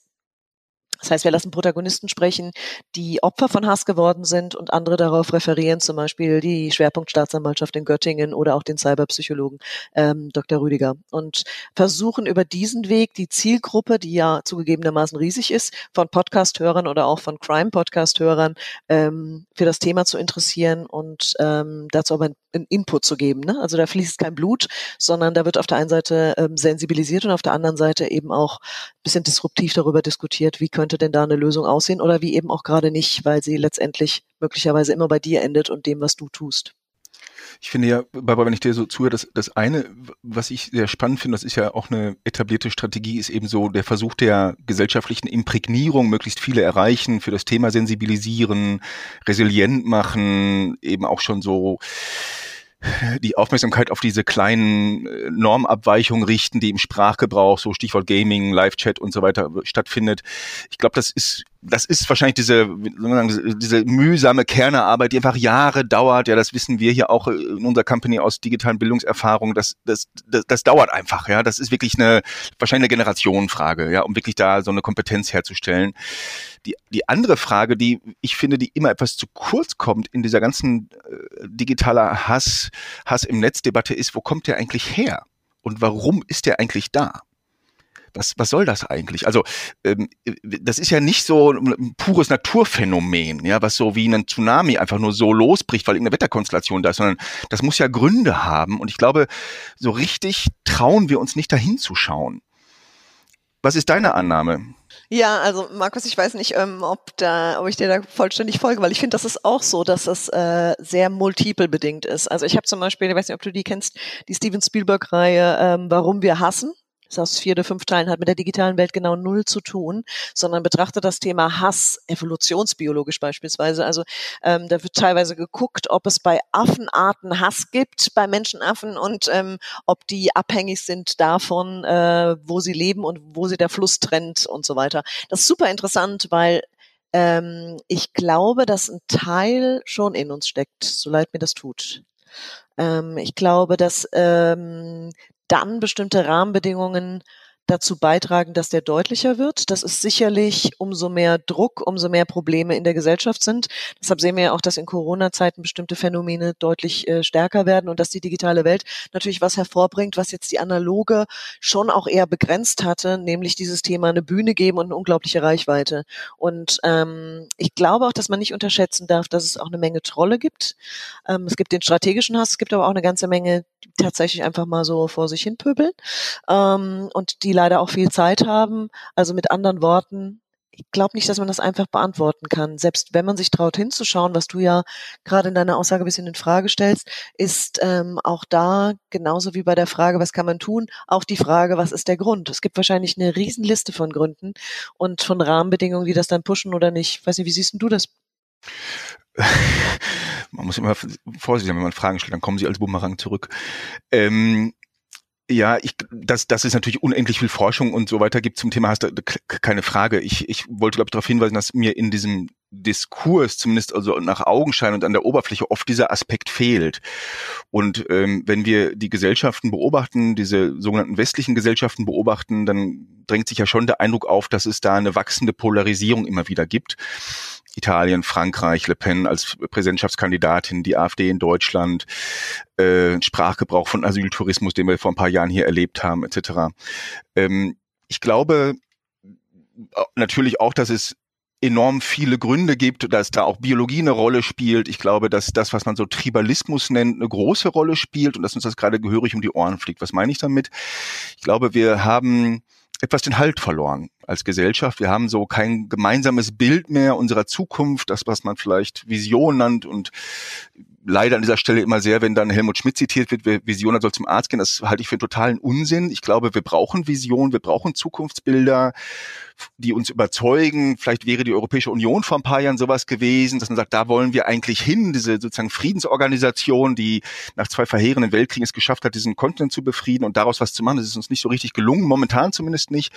Das heißt, wir lassen Protagonisten sprechen, die Opfer von Hass geworden sind und andere darauf referieren, zum Beispiel die Schwerpunktstaatsanwaltschaft in Göttingen oder auch den Cyberpsychologen ähm, Dr. Rüdiger und versuchen über diesen Weg die Zielgruppe, die ja zugegebenermaßen riesig ist, von Podcast-Hörern oder auch von Crime-Podcast-Hörern ähm, für das Thema zu interessieren und ähm, dazu aber einen Input zu geben. Ne? Also da fließt kein Blut, sondern da wird auf der einen Seite ähm, sensibilisiert und auf der anderen Seite eben auch ein bisschen disruptiv darüber diskutiert, wie könnte denn da eine Lösung aussehen oder wie eben auch gerade nicht, weil sie letztendlich möglicherweise immer bei dir endet und dem, was du tust. Ich finde ja, Barbara, wenn ich dir so zuhöre, das, das eine, was ich sehr spannend finde, das ist ja auch eine etablierte Strategie, ist eben so der Versuch der gesellschaftlichen Imprägnierung, möglichst viele erreichen, für das Thema sensibilisieren, resilient machen, eben auch schon so die Aufmerksamkeit auf diese kleinen äh, Normabweichungen richten, die im Sprachgebrauch, so Stichwort Gaming, Live-Chat und so weiter stattfindet. Ich glaube, das ist das ist wahrscheinlich diese, diese mühsame Kernearbeit, die einfach Jahre dauert. Ja, das wissen wir hier auch in unserer Company aus digitalen Bildungserfahrungen. Das, das, das, das dauert einfach. Ja, das ist wirklich eine wahrscheinlich eine Generationenfrage, ja, um wirklich da so eine Kompetenz herzustellen. Die, die andere Frage, die ich finde, die immer etwas zu kurz kommt in dieser ganzen äh, digitaler Hass, Hass im Netzdebatte ist, wo kommt der eigentlich her? Und warum ist der eigentlich da? Was, was soll das eigentlich? Also ähm, das ist ja nicht so ein pures Naturphänomen, ja, was so wie ein Tsunami einfach nur so losbricht, weil irgendeine Wetterkonstellation da ist, sondern das muss ja Gründe haben. Und ich glaube, so richtig trauen wir uns nicht dahin zu schauen. Was ist deine Annahme? Ja, also Markus, ich weiß nicht, ähm, ob da, ob ich dir da vollständig folge, weil ich finde, das ist auch so, dass es äh, sehr multiple bedingt ist. Also ich habe zum Beispiel, ich weiß nicht, ob du die kennst, die Steven Spielberg-Reihe ähm, Warum wir hassen aus vier oder fünf Teilen, hat mit der digitalen Welt genau null zu tun, sondern betrachtet das Thema Hass evolutionsbiologisch beispielsweise. Also ähm, da wird teilweise geguckt, ob es bei Affenarten Hass gibt, bei Menschenaffen und ähm, ob die abhängig sind davon, äh, wo sie leben und wo sie der Fluss trennt und so weiter. Das ist super interessant, weil ähm, ich glaube, dass ein Teil schon in uns steckt, so leid mir das tut. Ähm, ich glaube, dass ähm, dann bestimmte Rahmenbedingungen dazu beitragen, dass der deutlicher wird. Das ist sicherlich umso mehr Druck, umso mehr Probleme in der Gesellschaft sind. Deshalb sehen wir ja auch, dass in Corona-Zeiten bestimmte Phänomene deutlich äh, stärker werden und dass die digitale Welt natürlich was hervorbringt, was jetzt die analoge schon auch eher begrenzt hatte, nämlich dieses Thema eine Bühne geben und eine unglaubliche Reichweite. Und ähm, ich glaube auch, dass man nicht unterschätzen darf, dass es auch eine Menge Trolle gibt. Ähm, es gibt den strategischen Hass, es gibt aber auch eine ganze Menge, tatsächlich einfach mal so vor sich hin pöbeln ähm, und die leider auch viel Zeit haben. Also mit anderen Worten, ich glaube nicht, dass man das einfach beantworten kann. Selbst wenn man sich traut hinzuschauen, was du ja gerade in deiner Aussage ein bisschen in Frage stellst, ist ähm, auch da genauso wie bei der Frage, was kann man tun, auch die Frage, was ist der Grund? Es gibt wahrscheinlich eine Riesenliste von Gründen und von Rahmenbedingungen, die das dann pushen oder nicht. Ich weiß nicht, wie siehst du das? man muss immer vorsichtig sein, wenn man Fragen stellt, dann kommen sie als Bumerang zurück. Ähm, ja, ich, das, das ist natürlich unendlich viel Forschung und so weiter gibt zum Thema, hast du keine Frage. Ich, ich wollte, glaube ich, darauf hinweisen, dass mir in diesem Diskurs, zumindest also nach Augenschein und an der Oberfläche, oft dieser Aspekt fehlt. Und ähm, wenn wir die Gesellschaften beobachten, diese sogenannten westlichen Gesellschaften beobachten, dann drängt sich ja schon der Eindruck auf, dass es da eine wachsende Polarisierung immer wieder gibt. Italien, Frankreich, Le Pen als Präsidentschaftskandidatin, die AfD in Deutschland, äh, Sprachgebrauch von Asyltourismus, den wir vor ein paar Jahren hier erlebt haben, etc. Ähm, ich glaube natürlich auch, dass es enorm viele Gründe gibt, dass da auch Biologie eine Rolle spielt. Ich glaube, dass das, was man so Tribalismus nennt, eine große Rolle spielt und dass uns das gerade gehörig um die Ohren fliegt. Was meine ich damit? Ich glaube, wir haben etwas den Halt verloren als Gesellschaft. Wir haben so kein gemeinsames Bild mehr unserer Zukunft, das, was man vielleicht Vision nennt und leider an dieser Stelle immer sehr, wenn dann Helmut Schmidt zitiert wird, Vision soll zum Arzt gehen, das halte ich für einen totalen Unsinn. Ich glaube, wir brauchen Vision, wir brauchen Zukunftsbilder die uns überzeugen. Vielleicht wäre die Europäische Union vor ein paar Jahren sowas gewesen, dass man sagt, da wollen wir eigentlich hin, diese sozusagen Friedensorganisation, die nach zwei verheerenden Weltkriegen es geschafft hat, diesen Kontinent zu befrieden und daraus was zu machen. Das ist uns nicht so richtig gelungen, momentan zumindest nicht.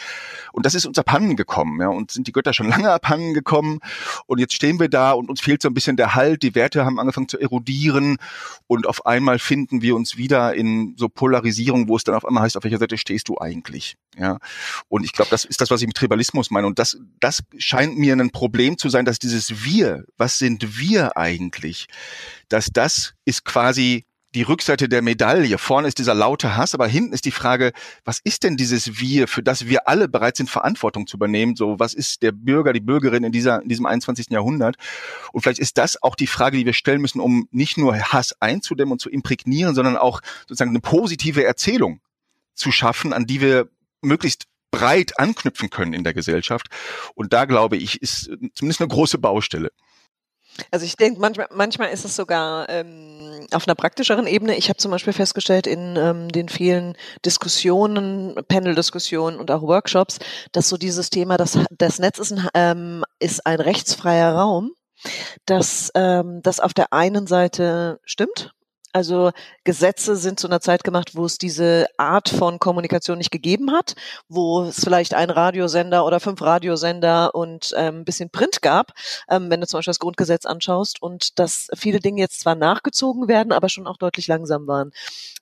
Und das ist uns abhanden gekommen, ja, und sind die Götter schon lange abhanden gekommen. Und jetzt stehen wir da und uns fehlt so ein bisschen der Halt. Die Werte haben angefangen zu erodieren und auf einmal finden wir uns wieder in so Polarisierung, wo es dann auf einmal heißt, auf welcher Seite stehst du eigentlich? Ja. Und ich glaube, das ist das, was ich mit Tribalismus Nationalismus meine. Und das, das scheint mir ein Problem zu sein, dass dieses Wir, was sind wir eigentlich, dass das ist quasi die Rückseite der Medaille. Vorne ist dieser laute Hass, aber hinten ist die Frage, was ist denn dieses Wir, für das wir alle bereit sind, Verantwortung zu übernehmen? So, was ist der Bürger, die Bürgerin in dieser, in diesem 21. Jahrhundert? Und vielleicht ist das auch die Frage, die wir stellen müssen, um nicht nur Hass einzudämmen und zu imprägnieren, sondern auch sozusagen eine positive Erzählung zu schaffen, an die wir möglichst breit anknüpfen können in der Gesellschaft. Und da glaube ich, ist zumindest eine große Baustelle. Also ich denke, manchmal, manchmal ist es sogar ähm, auf einer praktischeren Ebene. Ich habe zum Beispiel festgestellt in ähm, den vielen Diskussionen, Panel-Diskussionen und auch Workshops, dass so dieses Thema, das, das Netz ist ein, ähm, ist ein rechtsfreier Raum, dass ähm, das auf der einen Seite stimmt, also Gesetze sind zu einer Zeit gemacht, wo es diese Art von Kommunikation nicht gegeben hat, wo es vielleicht einen Radiosender oder fünf Radiosender und ähm, ein bisschen Print gab, ähm, wenn du zum Beispiel das Grundgesetz anschaust und dass viele Dinge jetzt zwar nachgezogen werden, aber schon auch deutlich langsam waren.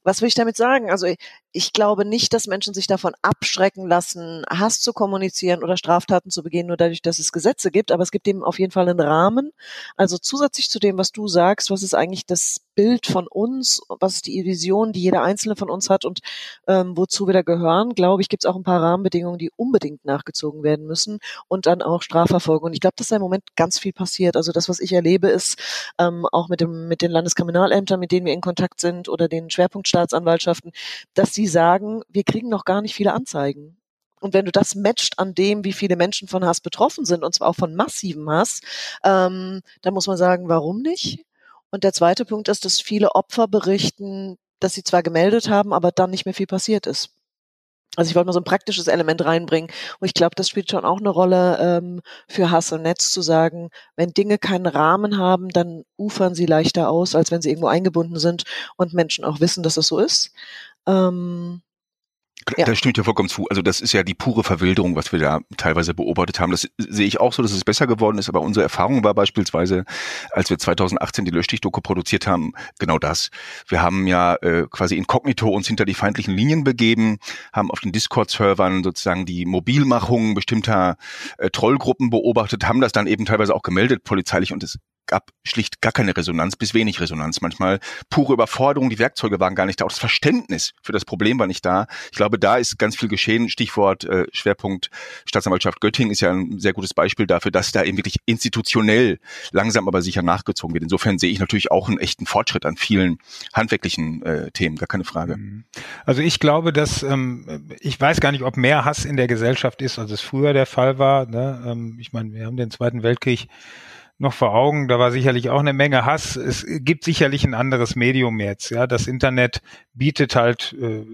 Was will ich damit sagen? Also ich glaube nicht, dass Menschen sich davon abschrecken lassen, Hass zu kommunizieren oder Straftaten zu begehen, nur dadurch, dass es Gesetze gibt. Aber es gibt eben auf jeden Fall einen Rahmen. Also zusätzlich zu dem, was du sagst, was ist eigentlich das Bild von uns, was ist die Vision, die jeder Einzelne von uns hat und ähm, wozu wir da gehören, glaube ich, gibt es auch ein paar Rahmenbedingungen, die unbedingt nachgezogen werden müssen und dann auch Strafverfolgung. Und ich glaube, dass da im Moment ganz viel passiert. Also das, was ich erlebe, ist ähm, auch mit dem mit den Landeskriminalämtern, mit denen wir in Kontakt sind oder den Schwerpunktstaatsanwaltschaften, dass die sagen, wir kriegen noch gar nicht viele Anzeigen. Und wenn du das matcht an dem, wie viele Menschen von Hass betroffen sind, und zwar auch von massivem Hass, ähm, dann muss man sagen, warum nicht? Und der zweite Punkt ist, dass viele Opfer berichten, dass sie zwar gemeldet haben, aber dann nicht mehr viel passiert ist. Also ich wollte mal so ein praktisches Element reinbringen. Und ich glaube, das spielt schon auch eine Rolle ähm, für Hass und Netz zu sagen, wenn Dinge keinen Rahmen haben, dann ufern sie leichter aus, als wenn sie irgendwo eingebunden sind und Menschen auch wissen, dass es so ist. Ähm, ja. Da stimmt ja vollkommen zu. Also das ist ja die pure Verwilderung, was wir da teilweise beobachtet haben. Das sehe ich auch so, dass es besser geworden ist. Aber unsere Erfahrung war beispielsweise, als wir 2018 die Löschdicht-Doku produziert haben, genau das. Wir haben ja äh, quasi inkognito uns hinter die feindlichen Linien begeben, haben auf den Discord-Servern sozusagen die Mobilmachung bestimmter äh, Trollgruppen beobachtet, haben das dann eben teilweise auch gemeldet polizeilich und es gab schlicht gar keine Resonanz, bis wenig Resonanz. Manchmal pure Überforderung, die Werkzeuge waren gar nicht da, auch das Verständnis für das Problem war nicht da. Ich glaube, da ist ganz viel geschehen. Stichwort äh, Schwerpunkt Staatsanwaltschaft Göttingen ist ja ein sehr gutes Beispiel dafür, dass da eben wirklich institutionell langsam aber sicher nachgezogen wird. Insofern sehe ich natürlich auch einen echten Fortschritt an vielen handwerklichen äh, Themen, gar keine Frage. Mhm. Also ich glaube, dass ähm, ich weiß gar nicht, ob mehr Hass in der Gesellschaft ist, als es früher der Fall war. Ne? Ähm, ich meine, wir haben den Zweiten Weltkrieg noch vor Augen. Da war sicherlich auch eine Menge Hass. Es gibt sicherlich ein anderes Medium jetzt. Ja, das Internet bietet halt äh,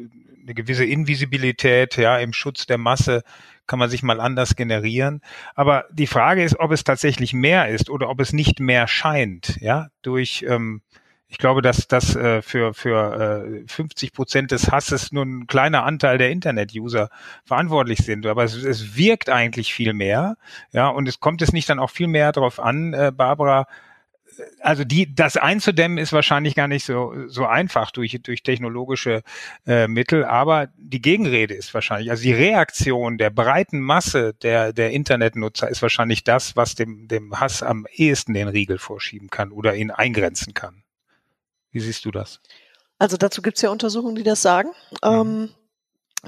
eine gewisse Invisibilität. Ja, im Schutz der Masse kann man sich mal anders generieren. Aber die Frage ist, ob es tatsächlich mehr ist oder ob es nicht mehr scheint. Ja, durch ähm, ich glaube, dass das äh, für, für äh, 50 Prozent des Hasses nur ein kleiner Anteil der Internet-User verantwortlich sind. Aber es, es wirkt eigentlich viel mehr. Ja, und es kommt es nicht dann auch viel mehr darauf an, äh, Barbara, also die, das einzudämmen ist wahrscheinlich gar nicht so, so einfach durch, durch technologische äh, Mittel, aber die Gegenrede ist wahrscheinlich, also die Reaktion der breiten Masse der, der Internetnutzer ist wahrscheinlich das, was dem, dem Hass am ehesten den Riegel vorschieben kann oder ihn eingrenzen kann. Wie siehst du das? Also dazu gibt es ja Untersuchungen, die das sagen. Mhm. Ähm,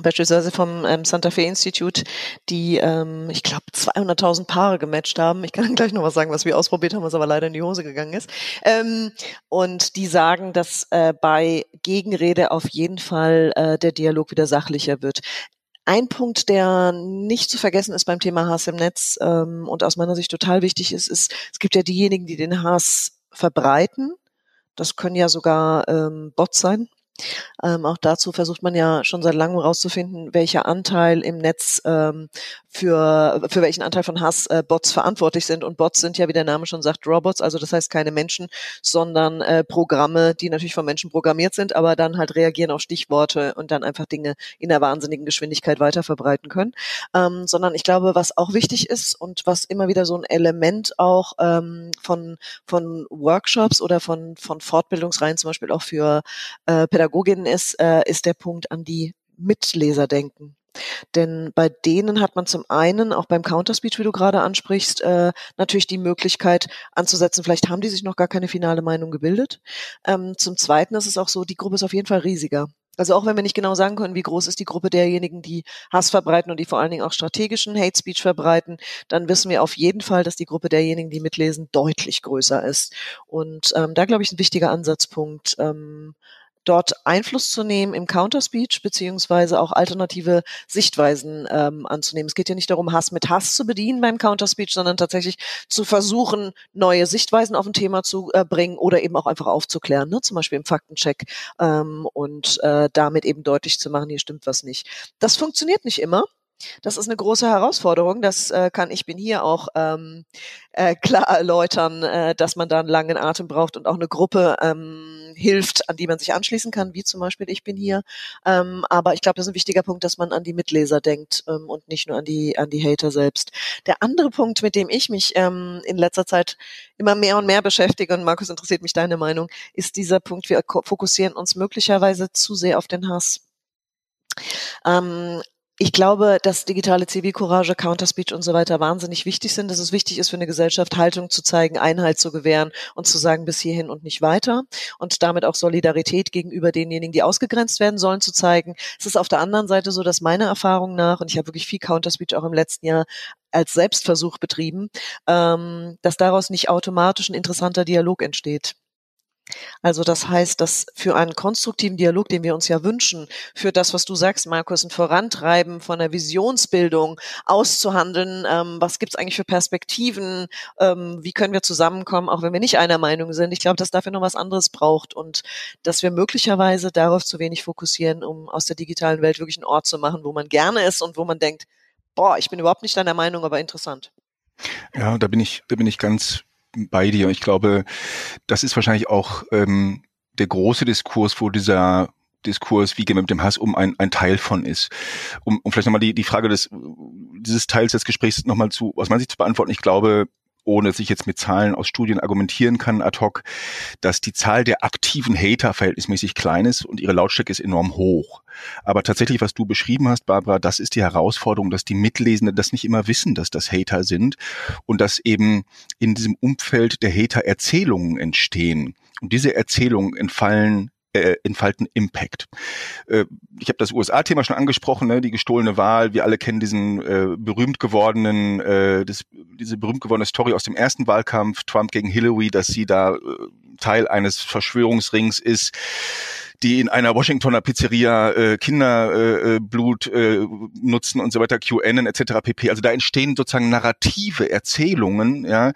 beispielsweise vom ähm, Santa Fe Institute, die, ähm, ich glaube, 200.000 Paare gematcht haben. Ich kann gleich noch was sagen, was wir ausprobiert haben, was aber leider in die Hose gegangen ist. Ähm, und die sagen, dass äh, bei Gegenrede auf jeden Fall äh, der Dialog wieder sachlicher wird. Ein Punkt, der nicht zu vergessen ist beim Thema Hass im Netz ähm, und aus meiner Sicht total wichtig ist, ist, es gibt ja diejenigen, die den Hass verbreiten das können ja sogar ähm, Bots sein. Ähm, auch dazu versucht man ja schon seit langem herauszufinden, welcher Anteil im Netz ähm, für, für welchen Anteil von Hass äh, Bots verantwortlich sind. Und Bots sind ja, wie der Name schon sagt, Robots, also das heißt keine Menschen, sondern äh, Programme, die natürlich von Menschen programmiert sind, aber dann halt reagieren auf Stichworte und dann einfach Dinge in der wahnsinnigen Geschwindigkeit weiter verbreiten können. Ähm, sondern ich glaube, was auch wichtig ist und was immer wieder so ein Element auch ähm, von, von Workshops oder von, von Fortbildungsreihen zum Beispiel auch für äh, Pädagoginnen ist, äh, ist der Punkt an die Mitleser denken. Denn bei denen hat man zum einen, auch beim Counterspeech, wie du gerade ansprichst, äh, natürlich die Möglichkeit anzusetzen, vielleicht haben die sich noch gar keine finale Meinung gebildet. Ähm, zum zweiten ist es auch so, die Gruppe ist auf jeden Fall riesiger. Also auch wenn wir nicht genau sagen können, wie groß ist die Gruppe derjenigen, die Hass verbreiten und die vor allen Dingen auch strategischen Hate Speech verbreiten, dann wissen wir auf jeden Fall, dass die Gruppe derjenigen, die mitlesen, deutlich größer ist. Und ähm, da glaube ich ein wichtiger Ansatzpunkt, ähm, dort Einfluss zu nehmen im Counterspeech beziehungsweise auch alternative Sichtweisen ähm, anzunehmen. Es geht ja nicht darum, Hass mit Hass zu bedienen beim Counterspeech, sondern tatsächlich zu versuchen, neue Sichtweisen auf ein Thema zu äh, bringen oder eben auch einfach aufzuklären, ne? zum Beispiel im Faktencheck ähm, und äh, damit eben deutlich zu machen, hier stimmt was nicht. Das funktioniert nicht immer. Das ist eine große Herausforderung. Das äh, kann ich bin hier auch ähm, äh, klar erläutern, äh, dass man da einen langen Atem braucht und auch eine Gruppe ähm, hilft, an die man sich anschließen kann, wie zum Beispiel ich bin hier. Ähm, aber ich glaube, das ist ein wichtiger Punkt, dass man an die Mitleser denkt ähm, und nicht nur an die an die Hater selbst. Der andere Punkt, mit dem ich mich ähm, in letzter Zeit immer mehr und mehr beschäftige und Markus interessiert mich deine Meinung, ist dieser Punkt: Wir fokussieren uns möglicherweise zu sehr auf den Hass. Ähm, ich glaube, dass digitale Zivilcourage, Counterspeech und so weiter wahnsinnig wichtig sind, dass es wichtig ist für eine Gesellschaft, Haltung zu zeigen, Einheit zu gewähren und zu sagen, bis hierhin und nicht weiter und damit auch Solidarität gegenüber denjenigen, die ausgegrenzt werden sollen, zu zeigen. Es ist auf der anderen Seite so, dass meiner Erfahrung nach, und ich habe wirklich viel Counterspeech auch im letzten Jahr als Selbstversuch betrieben, ähm, dass daraus nicht automatisch ein interessanter Dialog entsteht. Also das heißt, dass für einen konstruktiven Dialog, den wir uns ja wünschen, für das, was du sagst, Markus, ein Vorantreiben von der Visionsbildung auszuhandeln, ähm, was gibt's eigentlich für Perspektiven, ähm, wie können wir zusammenkommen, auch wenn wir nicht einer Meinung sind. Ich glaube, dass dafür noch was anderes braucht und dass wir möglicherweise darauf zu wenig fokussieren, um aus der digitalen Welt wirklich einen Ort zu machen, wo man gerne ist und wo man denkt, boah, ich bin überhaupt nicht deiner Meinung, aber interessant. Ja, da bin ich, da bin ich ganz bei dir. Ich glaube, das ist wahrscheinlich auch ähm, der große Diskurs, wo dieser Diskurs, wie gehen wir mit dem Hass um, ein, ein Teil von ist. Um, um vielleicht nochmal die, die Frage des, dieses Teils des Gesprächs nochmal zu, aus meiner Sicht zu beantworten. Ich glaube, ohne dass ich jetzt mit Zahlen aus Studien argumentieren kann ad hoc, dass die Zahl der aktiven Hater verhältnismäßig klein ist und ihre Lautstärke ist enorm hoch. Aber tatsächlich, was du beschrieben hast, Barbara, das ist die Herausforderung, dass die Mitlesenden das nicht immer wissen, dass das Hater sind und dass eben in diesem Umfeld der Hater Erzählungen entstehen. Und diese Erzählungen entfallen äh, entfalten Impact. Äh, ich habe das USA-Thema schon angesprochen, ne, die gestohlene Wahl. Wir alle kennen diesen äh, berühmt gewordenen, äh, das, diese berühmt gewordene Story aus dem ersten Wahlkampf Trump gegen Hillary, dass sie da äh, Teil eines Verschwörungsrings ist die in einer Washingtoner Pizzeria äh, Kinderblut äh, äh, nutzen und so weiter, QAnon etc. pp. Also da entstehen sozusagen narrative Erzählungen, ja,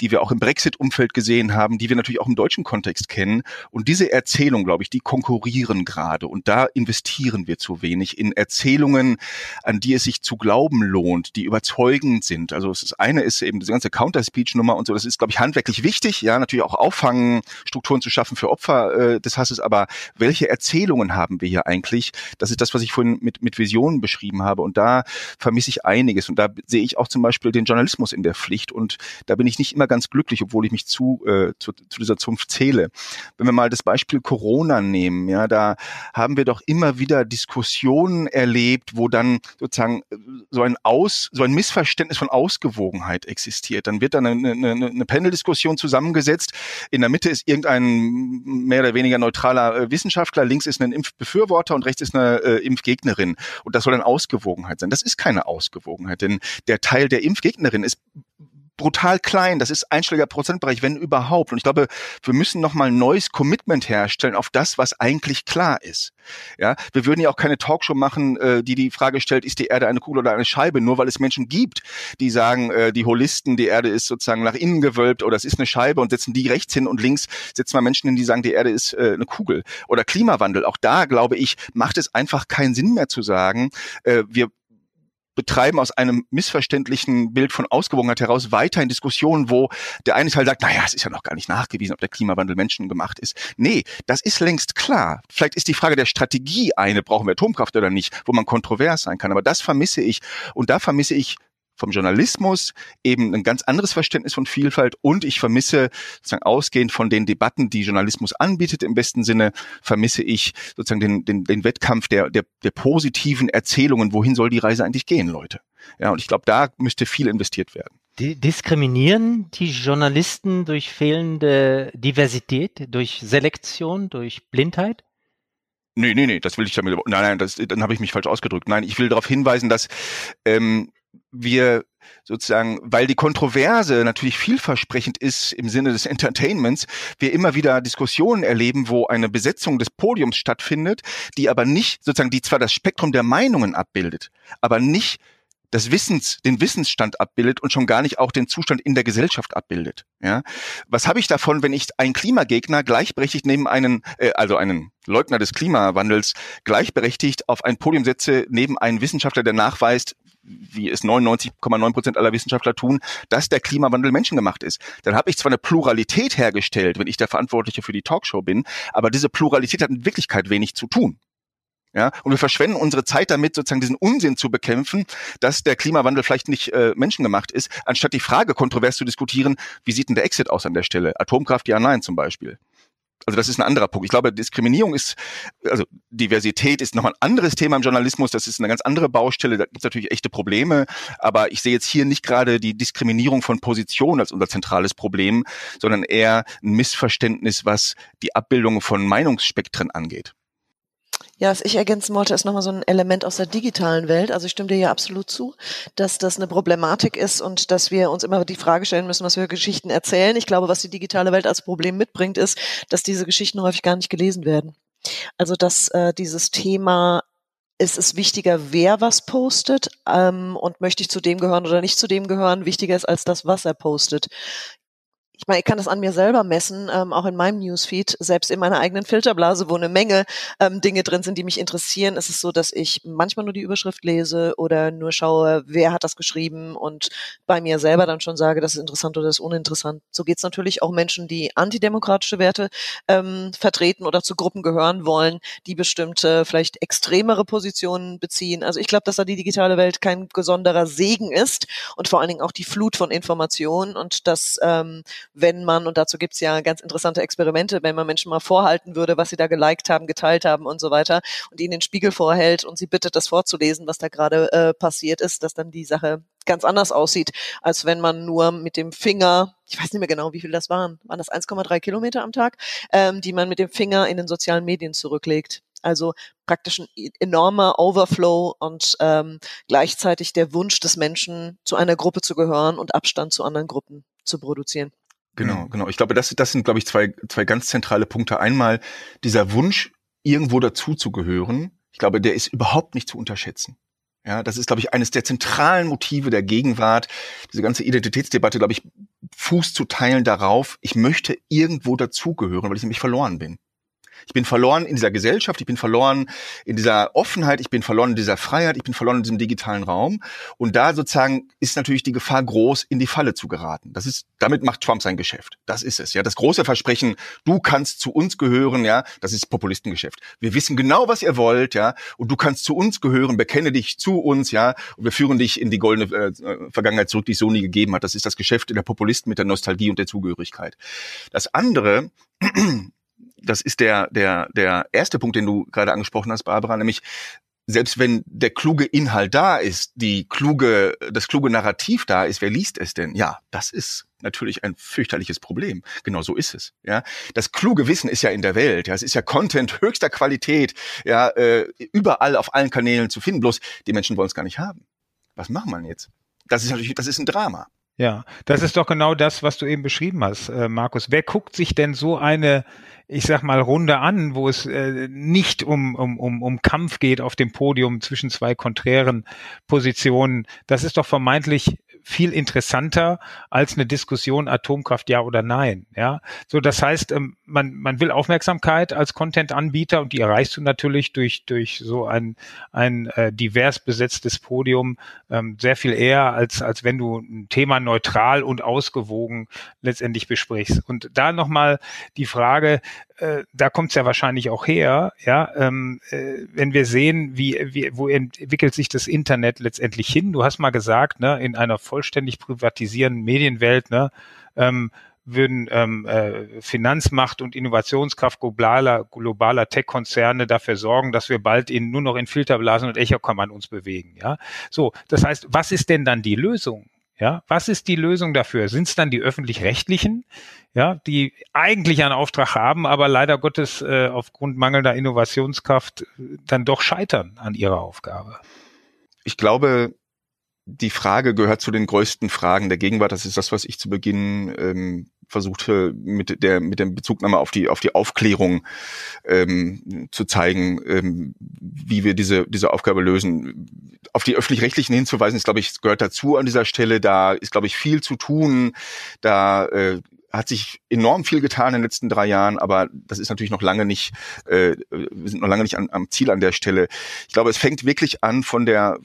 die wir auch im Brexit-Umfeld gesehen haben, die wir natürlich auch im deutschen Kontext kennen. Und diese Erzählungen, glaube ich, die konkurrieren gerade. Und da investieren wir zu wenig in Erzählungen, an die es sich zu glauben lohnt, die überzeugend sind. Also das eine ist eben diese ganze Counter-Speech-Nummer und so. Das ist, glaube ich, handwerklich wichtig. Ja, natürlich auch auffangen, Strukturen zu schaffen für Opfer äh, des Hasses. Aber welche Erzählungen haben wir hier eigentlich? Das ist das, was ich vorhin mit, mit Visionen beschrieben habe. Und da vermisse ich einiges. Und da sehe ich auch zum Beispiel den Journalismus in der Pflicht. Und da bin ich nicht immer ganz glücklich, obwohl ich mich zu, äh, zu, zu dieser Zunft zähle. Wenn wir mal das Beispiel Corona nehmen, ja, da haben wir doch immer wieder Diskussionen erlebt, wo dann sozusagen so ein Aus, so ein Missverständnis von Ausgewogenheit existiert. Dann wird dann eine, eine, eine Panel-Diskussion zusammengesetzt. In der Mitte ist irgendein mehr oder weniger neutraler äh, Wissenschaftler Wissenschaftler, links ist ein Impfbefürworter und rechts ist eine äh, Impfgegnerin. Und das soll dann Ausgewogenheit sein. Das ist keine Ausgewogenheit, denn der Teil der Impfgegnerin ist brutal klein. Das ist einstelliger Prozentbereich, wenn überhaupt. Und ich glaube, wir müssen nochmal ein neues Commitment herstellen auf das, was eigentlich klar ist. Ja, wir würden ja auch keine Talkshow machen, äh, die die Frage stellt, ist die Erde eine Kugel oder eine Scheibe? Nur weil es Menschen gibt, die sagen, äh, die Holisten, die Erde ist sozusagen nach innen gewölbt oder es ist eine Scheibe und setzen die rechts hin und links setzen wir Menschen hin, die sagen, die Erde ist äh, eine Kugel. Oder Klimawandel. Auch da, glaube ich, macht es einfach keinen Sinn mehr zu sagen, äh, wir betreiben aus einem missverständlichen Bild von Ausgewogenheit heraus weiter in Diskussionen, wo der eine Teil sagt, naja, es ist ja noch gar nicht nachgewiesen, ob der Klimawandel menschengemacht ist. Nee, das ist längst klar. Vielleicht ist die Frage der Strategie eine, brauchen wir Atomkraft oder nicht, wo man kontrovers sein kann. Aber das vermisse ich. Und da vermisse ich vom Journalismus eben ein ganz anderes Verständnis von Vielfalt und ich vermisse sozusagen ausgehend von den Debatten, die Journalismus anbietet im besten Sinne, vermisse ich sozusagen den, den, den Wettkampf der, der, der positiven Erzählungen, wohin soll die Reise eigentlich gehen, Leute. Ja, und ich glaube, da müsste viel investiert werden. Diskriminieren die Journalisten durch fehlende Diversität, durch Selektion, durch Blindheit? Nee, nee, nee, das will ich damit. Nein, nein, das, dann habe ich mich falsch ausgedrückt. Nein, ich will darauf hinweisen, dass ähm, wir sozusagen, weil die Kontroverse natürlich vielversprechend ist im Sinne des Entertainments, wir immer wieder Diskussionen erleben, wo eine Besetzung des Podiums stattfindet, die aber nicht sozusagen, die zwar das Spektrum der Meinungen abbildet, aber nicht das Wissens, den Wissensstand abbildet und schon gar nicht auch den Zustand in der Gesellschaft abbildet. Ja, was habe ich davon, wenn ich einen Klimagegner gleichberechtigt neben einen, äh, also einen Leugner des Klimawandels gleichberechtigt auf ein Podium setze neben einen Wissenschaftler, der nachweist, wie es 99,9 Prozent aller Wissenschaftler tun, dass der Klimawandel menschengemacht ist. Dann habe ich zwar eine Pluralität hergestellt, wenn ich der Verantwortliche für die Talkshow bin, aber diese Pluralität hat in Wirklichkeit wenig zu tun. Ja, und wir verschwenden unsere Zeit damit, sozusagen diesen Unsinn zu bekämpfen, dass der Klimawandel vielleicht nicht äh, menschengemacht ist, anstatt die Frage kontrovers zu diskutieren, wie sieht denn der Exit aus an der Stelle? Atomkraft, ja, nein, zum Beispiel. Also das ist ein anderer Punkt. Ich glaube, Diskriminierung ist, also Diversität ist nochmal ein anderes Thema im Journalismus. Das ist eine ganz andere Baustelle. Da gibt es natürlich echte Probleme. Aber ich sehe jetzt hier nicht gerade die Diskriminierung von Positionen als unser zentrales Problem, sondern eher ein Missverständnis, was die Abbildung von Meinungsspektren angeht. Ja, was ich ergänzen wollte, ist nochmal so ein Element aus der digitalen Welt. Also ich stimme dir ja absolut zu, dass das eine Problematik ist und dass wir uns immer die Frage stellen müssen, was wir Geschichten erzählen. Ich glaube, was die digitale Welt als Problem mitbringt, ist, dass diese Geschichten häufig gar nicht gelesen werden. Also dass äh, dieses Thema es ist wichtiger, wer was postet ähm, und möchte ich zu dem gehören oder nicht zu dem gehören, wichtiger ist als das, was er postet ich meine, ich kann das an mir selber messen, ähm, auch in meinem Newsfeed, selbst in meiner eigenen Filterblase, wo eine Menge ähm, Dinge drin sind, die mich interessieren, ist es so, dass ich manchmal nur die Überschrift lese oder nur schaue, wer hat das geschrieben und bei mir selber dann schon sage, das ist interessant oder das ist uninteressant. So geht es natürlich auch Menschen, die antidemokratische Werte ähm, vertreten oder zu Gruppen gehören wollen, die bestimmte, vielleicht extremere Positionen beziehen. Also ich glaube, dass da die digitale Welt kein besonderer Segen ist und vor allen Dingen auch die Flut von Informationen und dass ähm, wenn man, und dazu gibt's ja ganz interessante Experimente, wenn man Menschen mal vorhalten würde, was sie da geliked haben, geteilt haben und so weiter, und ihnen den Spiegel vorhält und sie bittet, das vorzulesen, was da gerade äh, passiert ist, dass dann die Sache ganz anders aussieht, als wenn man nur mit dem Finger, ich weiß nicht mehr genau, wie viel das waren, waren das 1,3 Kilometer am Tag, ähm, die man mit dem Finger in den sozialen Medien zurücklegt. Also praktisch ein enormer Overflow und ähm, gleichzeitig der Wunsch des Menschen, zu einer Gruppe zu gehören und Abstand zu anderen Gruppen zu produzieren. Genau, genau. Ich glaube, das, das sind, glaube ich, zwei, zwei ganz zentrale Punkte. Einmal dieser Wunsch, irgendwo dazuzugehören. Ich glaube, der ist überhaupt nicht zu unterschätzen. Ja, das ist, glaube ich, eines der zentralen Motive der Gegenwart. Diese ganze Identitätsdebatte, glaube ich, Fuß zu teilen darauf, ich möchte irgendwo dazugehören, weil ich nämlich verloren bin. Ich bin verloren in dieser Gesellschaft, ich bin verloren in dieser Offenheit, ich bin verloren in dieser Freiheit, ich bin verloren in diesem digitalen Raum. Und da sozusagen ist natürlich die Gefahr groß, in die Falle zu geraten. Das ist, damit macht Trump sein Geschäft. Das ist es, ja. Das große Versprechen, du kannst zu uns gehören, ja, das ist Populistengeschäft. Wir wissen genau, was ihr wollt, ja, und du kannst zu uns gehören, bekenne dich zu uns, ja, und wir führen dich in die goldene äh, Vergangenheit zurück, die es so nie gegeben hat. Das ist das Geschäft der Populisten mit der Nostalgie und der Zugehörigkeit. Das andere, das ist der, der, der erste Punkt, den du gerade angesprochen hast, Barbara, nämlich selbst wenn der kluge Inhalt da ist, die kluge, das kluge Narrativ da ist, wer liest es denn? Ja, das ist natürlich ein fürchterliches Problem. Genau so ist es. Ja, das kluge Wissen ist ja in der Welt. Ja, es ist ja Content höchster Qualität. Ja, äh, überall auf allen Kanälen zu finden. Bloß die Menschen wollen es gar nicht haben. Was macht man jetzt? Das ist natürlich, das ist ein Drama. Ja, das ist doch genau das, was du eben beschrieben hast, äh, Markus. Wer guckt sich denn so eine ich sag mal, Runde an, wo es äh, nicht um, um, um, um Kampf geht auf dem Podium zwischen zwei konträren Positionen. Das ist doch vermeintlich viel interessanter als eine Diskussion Atomkraft ja oder nein. Ja, so das heißt, ähm, man man will Aufmerksamkeit als Content-Anbieter und die erreichst du natürlich durch durch so ein ein äh, divers besetztes Podium ähm, sehr viel eher als als wenn du ein Thema neutral und ausgewogen letztendlich besprichst. Und da nochmal die Frage, äh, da kommt es ja wahrscheinlich auch her, ja, ähm, äh, wenn wir sehen, wie, wie, wo entwickelt sich das Internet letztendlich hin. Du hast mal gesagt, ne, in einer vollständig privatisierenden Medienwelt, ne, ähm, würden ähm, äh, Finanzmacht und Innovationskraft globaler, globaler Tech-Konzerne dafür sorgen, dass wir bald in, nur noch in Filterblasen und Echokammern uns bewegen. Ja, so. Das heißt, was ist denn dann die Lösung? Ja, was ist die Lösung dafür? Sind es dann die öffentlich-rechtlichen, ja, die eigentlich einen Auftrag haben, aber leider Gottes äh, aufgrund mangelnder Innovationskraft äh, dann doch scheitern an ihrer Aufgabe? Ich glaube, die Frage gehört zu den größten Fragen der Gegenwart. Das ist das, was ich zu Beginn ähm, versuchte mit der mit dem Bezugnahme auf die auf die Aufklärung ähm, zu zeigen, ähm, wie wir diese diese Aufgabe lösen. Auf die öffentlich-rechtlichen hinzuweisen, ist glaube ich gehört dazu an dieser Stelle. Da ist glaube ich viel zu tun. Da äh, hat sich enorm viel getan in den letzten drei Jahren, aber das ist natürlich noch lange nicht, äh, wir sind noch lange nicht an, am Ziel an der Stelle. Ich glaube, es fängt wirklich an von der,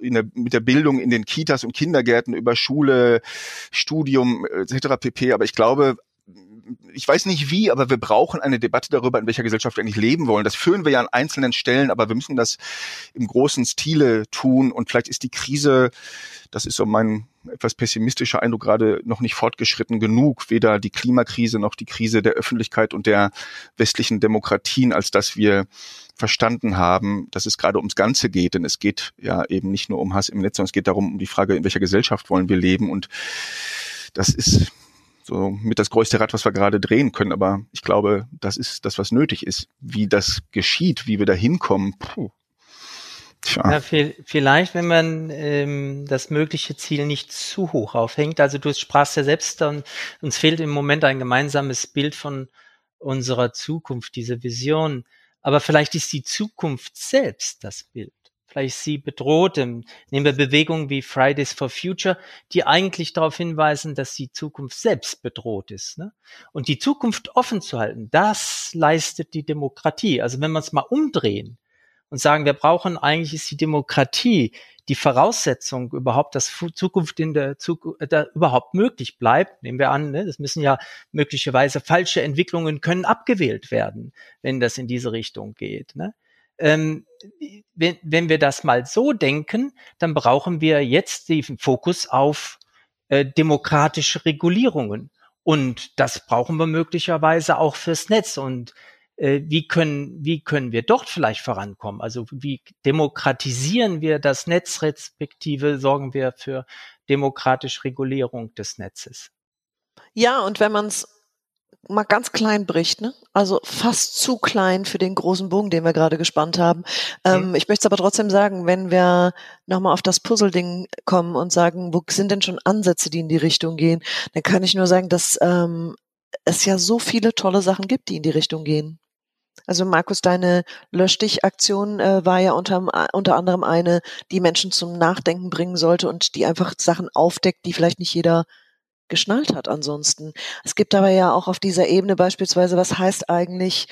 der mit der Bildung in den Kitas und Kindergärten über Schule, Studium etc. pp. Aber ich glaube, ich weiß nicht wie, aber wir brauchen eine Debatte darüber, in welcher Gesellschaft wir eigentlich leben wollen. Das führen wir ja an einzelnen Stellen, aber wir müssen das im großen Stile tun. Und vielleicht ist die Krise, das ist so mein etwas pessimistischer Eindruck, gerade noch nicht fortgeschritten genug. Weder die Klimakrise noch die Krise der Öffentlichkeit und der westlichen Demokratien, als dass wir verstanden haben, dass es gerade ums Ganze geht. Denn es geht ja eben nicht nur um Hass im Netz, sondern es geht darum, um die Frage, in welcher Gesellschaft wollen wir leben. Und das ist so mit das größte Rad, was wir gerade drehen können. Aber ich glaube, das ist das, was nötig ist. Wie das geschieht, wie wir da hinkommen, puh. Ja, vielleicht, wenn man ähm, das mögliche Ziel nicht zu hoch aufhängt. Also du sprachst ja selbst, dann, uns fehlt im Moment ein gemeinsames Bild von unserer Zukunft, diese Vision. Aber vielleicht ist die Zukunft selbst das Bild. Vielleicht ist sie bedroht. Nehmen wir Bewegungen wie Fridays for Future, die eigentlich darauf hinweisen, dass die Zukunft selbst bedroht ist. Ne? Und die Zukunft offen zu halten, das leistet die Demokratie. Also wenn wir es mal umdrehen, und sagen, wir brauchen eigentlich ist die Demokratie die Voraussetzung überhaupt, dass Zukunft in der Zukunft äh, überhaupt möglich bleibt. Nehmen wir an, ne, das müssen ja möglicherweise falsche Entwicklungen können abgewählt werden, wenn das in diese Richtung geht. Ne? Ähm, wenn, wenn wir das mal so denken, dann brauchen wir jetzt den Fokus auf äh, demokratische Regulierungen. Und das brauchen wir möglicherweise auch fürs Netz. Und wie können, wie können wir dort vielleicht vorankommen? Also wie demokratisieren wir das Netz, respektive sorgen wir für demokratische Regulierung des Netzes? Ja, und wenn man es mal ganz klein bricht, ne? Also fast zu klein für den großen Bogen, den wir gerade gespannt haben. Ähm, mhm. Ich möchte aber trotzdem sagen, wenn wir nochmal auf das Puzzle-Ding kommen und sagen, wo sind denn schon Ansätze, die in die Richtung gehen, dann kann ich nur sagen, dass ähm, es ja so viele tolle Sachen gibt, die in die Richtung gehen. Also Markus, deine Löschdich-Aktion äh, war ja unter, unter anderem eine, die Menschen zum Nachdenken bringen sollte und die einfach Sachen aufdeckt, die vielleicht nicht jeder geschnallt hat ansonsten. Es gibt aber ja auch auf dieser Ebene beispielsweise, was heißt eigentlich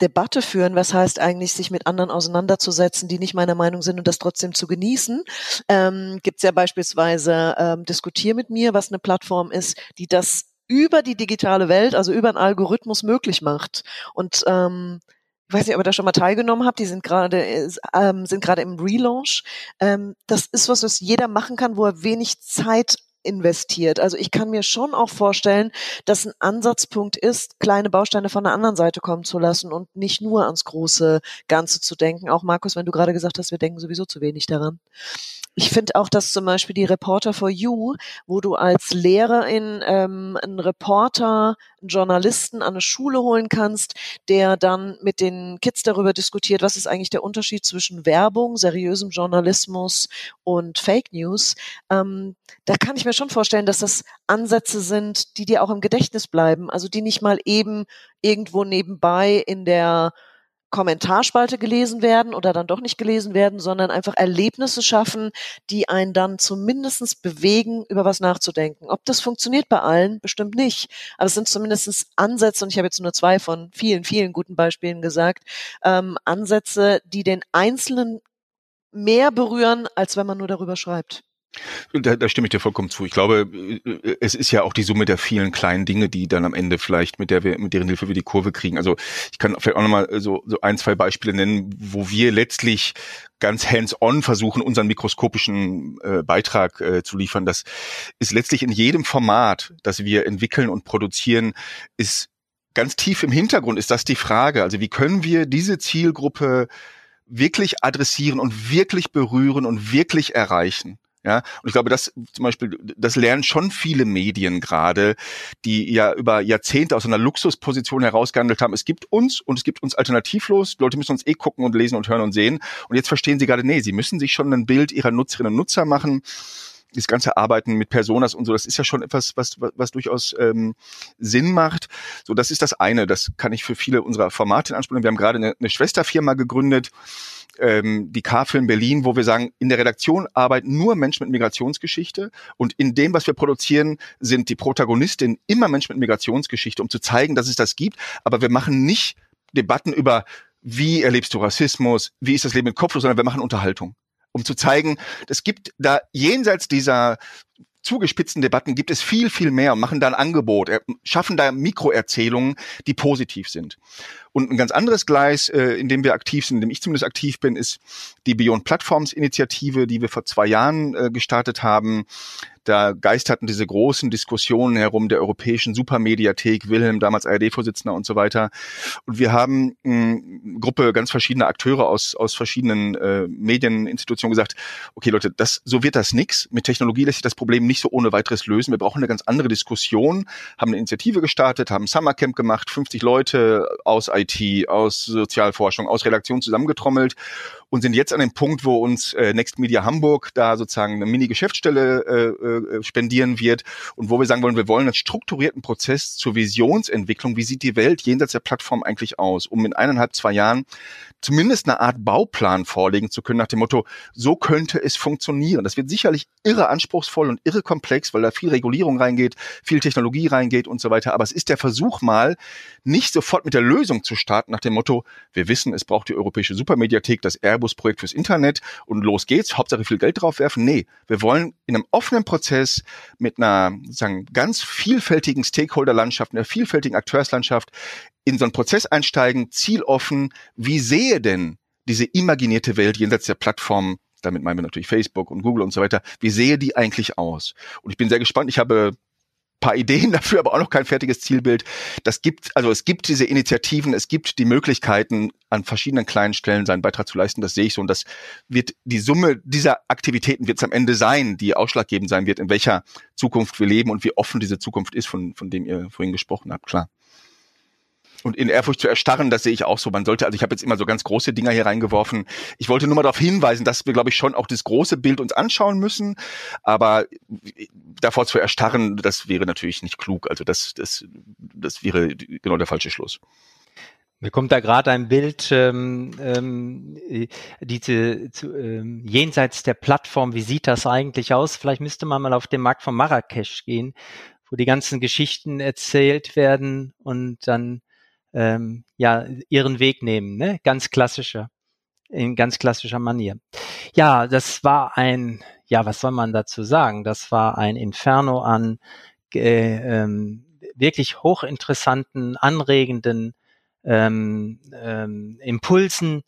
Debatte führen, was heißt eigentlich, sich mit anderen auseinanderzusetzen, die nicht meiner Meinung sind und das trotzdem zu genießen. Ähm, Gibt es ja beispielsweise ähm, Diskutier mit mir, was eine Plattform ist, die das über die digitale Welt, also über einen Algorithmus möglich macht. Und ähm, ich weiß nicht, ob ihr da schon mal teilgenommen habt, die sind gerade ähm, sind gerade im Relaunch. Ähm, das ist was, was jeder machen kann, wo er wenig Zeit investiert. Also ich kann mir schon auch vorstellen, dass ein Ansatzpunkt ist, kleine Bausteine von der anderen Seite kommen zu lassen und nicht nur ans große Ganze zu denken. Auch Markus, wenn du gerade gesagt hast, wir denken sowieso zu wenig daran. Ich finde auch, dass zum Beispiel die Reporter for You, wo du als Lehrerin ähm, einen Reporter, Journalisten an eine Schule holen kannst, der dann mit den Kids darüber diskutiert, was ist eigentlich der Unterschied zwischen Werbung, seriösem Journalismus und Fake News. Ähm, da kann ich mir schon vorstellen, dass das Ansätze sind, die dir auch im Gedächtnis bleiben, also die nicht mal eben irgendwo nebenbei in der Kommentarspalte gelesen werden oder dann doch nicht gelesen werden, sondern einfach Erlebnisse schaffen, die einen dann zumindestens bewegen, über was nachzudenken. Ob das funktioniert bei allen, bestimmt nicht. Aber es sind zumindestens Ansätze, und ich habe jetzt nur zwei von vielen, vielen guten Beispielen gesagt, ähm, Ansätze, die den Einzelnen mehr berühren, als wenn man nur darüber schreibt. Da, da stimme ich dir vollkommen zu. Ich glaube, es ist ja auch die Summe der vielen kleinen Dinge, die dann am Ende vielleicht mit der wir, mit deren Hilfe wir die Kurve kriegen. Also ich kann vielleicht auch nochmal so, so ein, zwei Beispiele nennen, wo wir letztlich ganz hands-on versuchen, unseren mikroskopischen äh, Beitrag äh, zu liefern. Das ist letztlich in jedem Format, das wir entwickeln und produzieren, ist ganz tief im Hintergrund ist das die Frage. Also wie können wir diese Zielgruppe wirklich adressieren und wirklich berühren und wirklich erreichen? Ja, und ich glaube, das zum Beispiel, das lernen schon viele Medien gerade, die ja über Jahrzehnte aus einer Luxusposition herausgehandelt haben. Es gibt uns und es gibt uns alternativlos. Die Leute müssen uns eh gucken und lesen und hören und sehen. Und jetzt verstehen sie gerade, nee, sie müssen sich schon ein Bild ihrer Nutzerinnen und Nutzer machen das ganze Arbeiten mit Personas und so, das ist ja schon etwas, was, was, was durchaus ähm, Sinn macht. So, das ist das eine. Das kann ich für viele unserer Formate in Anspruch nehmen. Wir haben gerade eine, eine Schwesterfirma gegründet, ähm, die K-Film Berlin, wo wir sagen, in der Redaktion arbeiten nur Menschen mit Migrationsgeschichte und in dem, was wir produzieren, sind die Protagonistinnen immer Menschen mit Migrationsgeschichte, um zu zeigen, dass es das gibt. Aber wir machen nicht Debatten über, wie erlebst du Rassismus, wie ist das Leben mit Kopflos, sondern wir machen Unterhaltung. Um zu zeigen, es gibt da jenseits dieser zugespitzten Debatten gibt es viel, viel mehr machen da ein Angebot, schaffen da Mikroerzählungen, die positiv sind. Und ein ganz anderes Gleis, äh, in dem wir aktiv sind, in dem ich zumindest aktiv bin, ist die Beyond Platforms Initiative, die wir vor zwei Jahren äh, gestartet haben, da geisterten diese großen Diskussionen herum der europäischen Supermediathek, Wilhelm, damals ARD-Vorsitzender und so weiter. Und wir haben eine Gruppe ganz verschiedener Akteure aus, aus verschiedenen äh, Medieninstitutionen gesagt, okay Leute, das, so wird das nix. Mit Technologie lässt sich das Problem nicht so ohne weiteres lösen. Wir brauchen eine ganz andere Diskussion, haben eine Initiative gestartet, haben ein Summercamp gemacht, 50 Leute aus IT, aus Sozialforschung, aus Redaktion zusammengetrommelt und sind jetzt an dem Punkt, wo uns äh, Next Media Hamburg da sozusagen eine Mini-Geschäftsstelle äh, äh, spendieren wird und wo wir sagen wollen, wir wollen einen strukturierten Prozess zur Visionsentwicklung. Wie sieht die Welt jenseits der Plattform eigentlich aus, um in eineinhalb, zwei Jahren zumindest eine Art Bauplan vorlegen zu können nach dem Motto, so könnte es funktionieren. Das wird sicherlich irre anspruchsvoll und irre komplex, weil da viel Regulierung reingeht, viel Technologie reingeht und so weiter. Aber es ist der Versuch mal, nicht sofort mit der Lösung zu starten nach dem Motto, wir wissen, es braucht die europäische Supermediathek, das Airbus-Projekt fürs Internet und los geht's, Hauptsache viel Geld drauf werfen. Nee, wir wollen in einem offenen Prozess mit einer sozusagen ganz vielfältigen Stakeholder-Landschaft, einer vielfältigen Akteurslandschaft in so einen Prozess einsteigen, zieloffen, wie sehe denn diese imaginierte Welt jenseits der Plattform damit meinen wir natürlich Facebook und Google und so weiter. Wie sehe die eigentlich aus? Und ich bin sehr gespannt. Ich habe paar Ideen dafür, aber auch noch kein fertiges Zielbild. Das gibt, also es gibt diese Initiativen, es gibt die Möglichkeiten, an verschiedenen kleinen Stellen seinen Beitrag zu leisten. Das sehe ich so. Und das wird die Summe dieser Aktivitäten wird es am Ende sein, die ausschlaggebend sein wird, in welcher Zukunft wir leben und wie offen diese Zukunft ist, von, von dem ihr vorhin gesprochen habt. Klar. Und in Ehrfurcht zu erstarren, das sehe ich auch so. Man sollte, also ich habe jetzt immer so ganz große Dinger hier reingeworfen. Ich wollte nur mal darauf hinweisen, dass wir, glaube ich, schon auch das große Bild uns anschauen müssen. Aber davor zu erstarren, das wäre natürlich nicht klug. Also das, das, das wäre genau der falsche Schluss. Mir kommt da gerade ein Bild, ähm, ähm, diese zu, ähm, jenseits der Plattform, wie sieht das eigentlich aus? Vielleicht müsste man mal auf den Markt von Marrakesch gehen, wo die ganzen Geschichten erzählt werden und dann ähm, ja ihren Weg nehmen, ne? Ganz klassischer, in ganz klassischer Manier. Ja, das war ein, ja, was soll man dazu sagen? Das war ein Inferno an äh, ähm, wirklich hochinteressanten, anregenden ähm, ähm, Impulsen,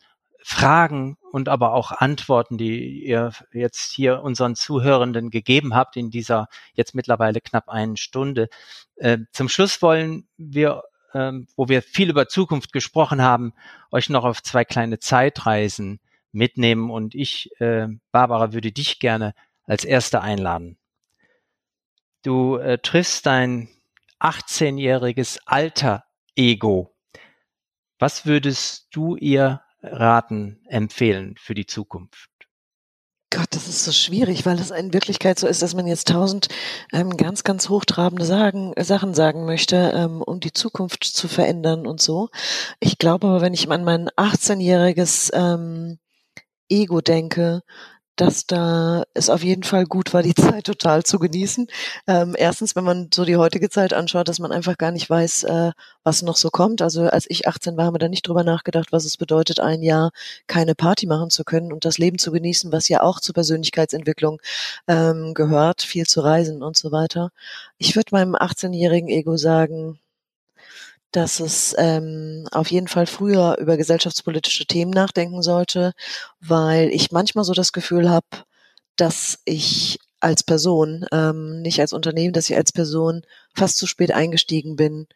Fragen und aber auch Antworten, die ihr jetzt hier unseren Zuhörenden gegeben habt in dieser jetzt mittlerweile knapp einen Stunde. Äh, zum Schluss wollen wir ähm, wo wir viel über Zukunft gesprochen haben, euch noch auf zwei kleine Zeitreisen mitnehmen. Und ich, äh, Barbara, würde dich gerne als Erste einladen. Du äh, triffst dein 18-jähriges Alter-Ego. Was würdest du ihr raten, empfehlen für die Zukunft? Gott, das ist so schwierig, weil es in Wirklichkeit so ist, dass man jetzt tausend ähm, ganz, ganz hochtrabende sagen, Sachen sagen möchte, ähm, um die Zukunft zu verändern und so. Ich glaube aber, wenn ich an mein 18-jähriges ähm, Ego denke, dass da es auf jeden Fall gut war, die Zeit total zu genießen. Ähm, erstens, wenn man so die heutige Zeit anschaut, dass man einfach gar nicht weiß, äh, was noch so kommt. Also als ich 18 war, haben wir da nicht drüber nachgedacht, was es bedeutet, ein Jahr keine Party machen zu können und das Leben zu genießen, was ja auch zur Persönlichkeitsentwicklung ähm, gehört, viel zu reisen und so weiter. Ich würde meinem 18-jährigen Ego sagen, dass es ähm, auf jeden Fall früher über gesellschaftspolitische Themen nachdenken sollte, weil ich manchmal so das Gefühl habe, dass ich als Person, ähm, nicht als Unternehmen, dass ich als Person fast zu spät eingestiegen bin,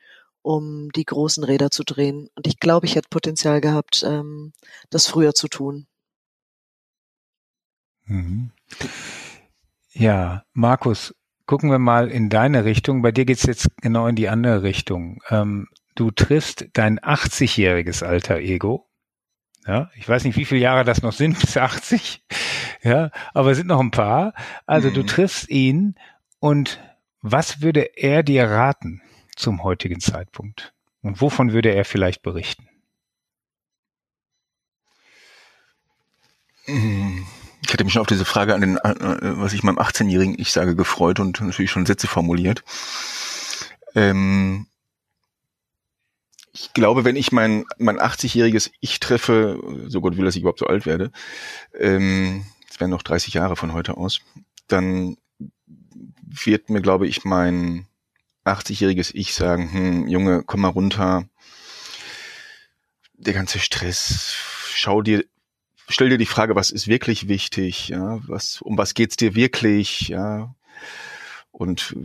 um die großen Räder zu drehen. Und ich glaube, ich hätte Potenzial gehabt, ähm, das früher zu tun. Mhm. Ja, Markus, gucken wir mal in deine Richtung. Bei dir geht's jetzt genau in die andere Richtung. Ähm, du triffst dein 80-jähriges alter Ego. Ja, ich weiß nicht, wie viele Jahre das noch sind, bis 80. Ja, aber es sind noch ein paar. Also mhm. du triffst ihn und was würde er dir raten zum heutigen Zeitpunkt? Und wovon würde er vielleicht berichten? Ich hatte mich schon auf diese Frage an den, äh, was ich meinem 18-jährigen Ich sage, gefreut und natürlich schon Sätze formuliert. Ähm, ich glaube, wenn ich mein, mein 80-jähriges Ich treffe, so Gott will, dass ich überhaupt so alt werde, ähm, das wären noch 30 Jahre von heute aus, dann wird mir, glaube ich, mein 80-jähriges Ich sagen, hm, Junge, komm mal runter, der ganze Stress, schau dir, stell dir die Frage, was ist wirklich wichtig, ja, was, um was geht's dir wirklich, ja, und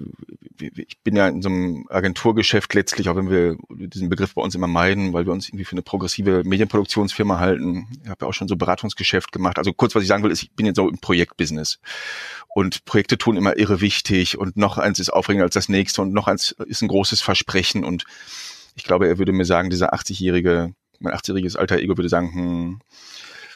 äh, ich bin ja in so einem Agenturgeschäft letztlich, auch wenn wir diesen Begriff bei uns immer meiden, weil wir uns irgendwie für eine progressive Medienproduktionsfirma halten. Ich habe ja auch schon so Beratungsgeschäft gemacht. Also kurz, was ich sagen will, ist, ich bin jetzt so im Projektbusiness. Und Projekte tun immer irre wichtig und noch eins ist aufregender als das nächste und noch eins ist ein großes Versprechen. Und ich glaube, er würde mir sagen, dieser 80-jährige, mein 80-jähriges alter Ego würde sagen, hm,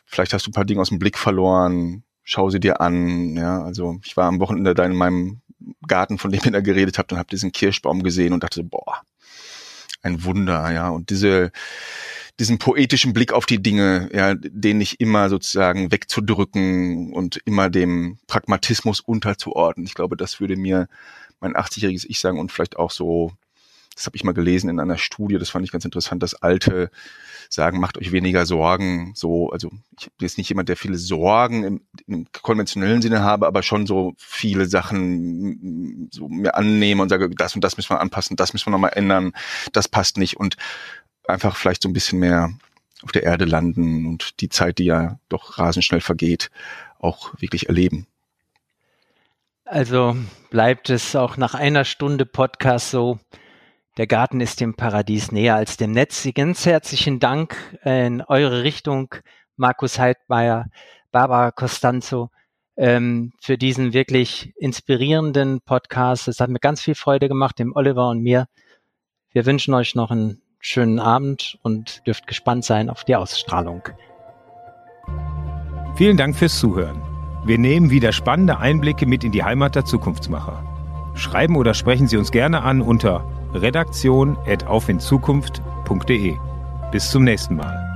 vielleicht hast du ein paar Dinge aus dem Blick verloren, schau sie dir an. Ja, also ich war am Wochenende da in meinem Garten, von dem ihr da geredet habt und habe diesen Kirschbaum gesehen und dachte, boah, ein Wunder, ja. Und diese, diesen poetischen Blick auf die Dinge, ja, den nicht immer sozusagen wegzudrücken und immer dem Pragmatismus unterzuordnen. Ich glaube, das würde mir mein 80-jähriges Ich sagen und vielleicht auch so das habe ich mal gelesen in einer Studie, das fand ich ganz interessant, dass Alte sagen, macht euch weniger Sorgen. So, also ich bin jetzt nicht jemand, der viele Sorgen im, im konventionellen Sinne habe, aber schon so viele Sachen so mir annehme und sage, das und das müssen wir anpassen, das müssen wir nochmal ändern, das passt nicht und einfach vielleicht so ein bisschen mehr auf der Erde landen und die Zeit, die ja doch rasend schnell vergeht, auch wirklich erleben. Also bleibt es auch nach einer Stunde Podcast so, der Garten ist dem Paradies näher als dem Netz. Ganz herzlichen Dank in eure Richtung, Markus Heidmeier, Barbara Costanzo, ähm, für diesen wirklich inspirierenden Podcast. Es hat mir ganz viel Freude gemacht, dem Oliver und mir. Wir wünschen euch noch einen schönen Abend und dürft gespannt sein auf die Ausstrahlung. Vielen Dank fürs Zuhören. Wir nehmen wieder spannende Einblicke mit in die Heimat der Zukunftsmacher. Schreiben oder sprechen Sie uns gerne an unter redaktion.aufinzukunft.de. Bis zum nächsten Mal.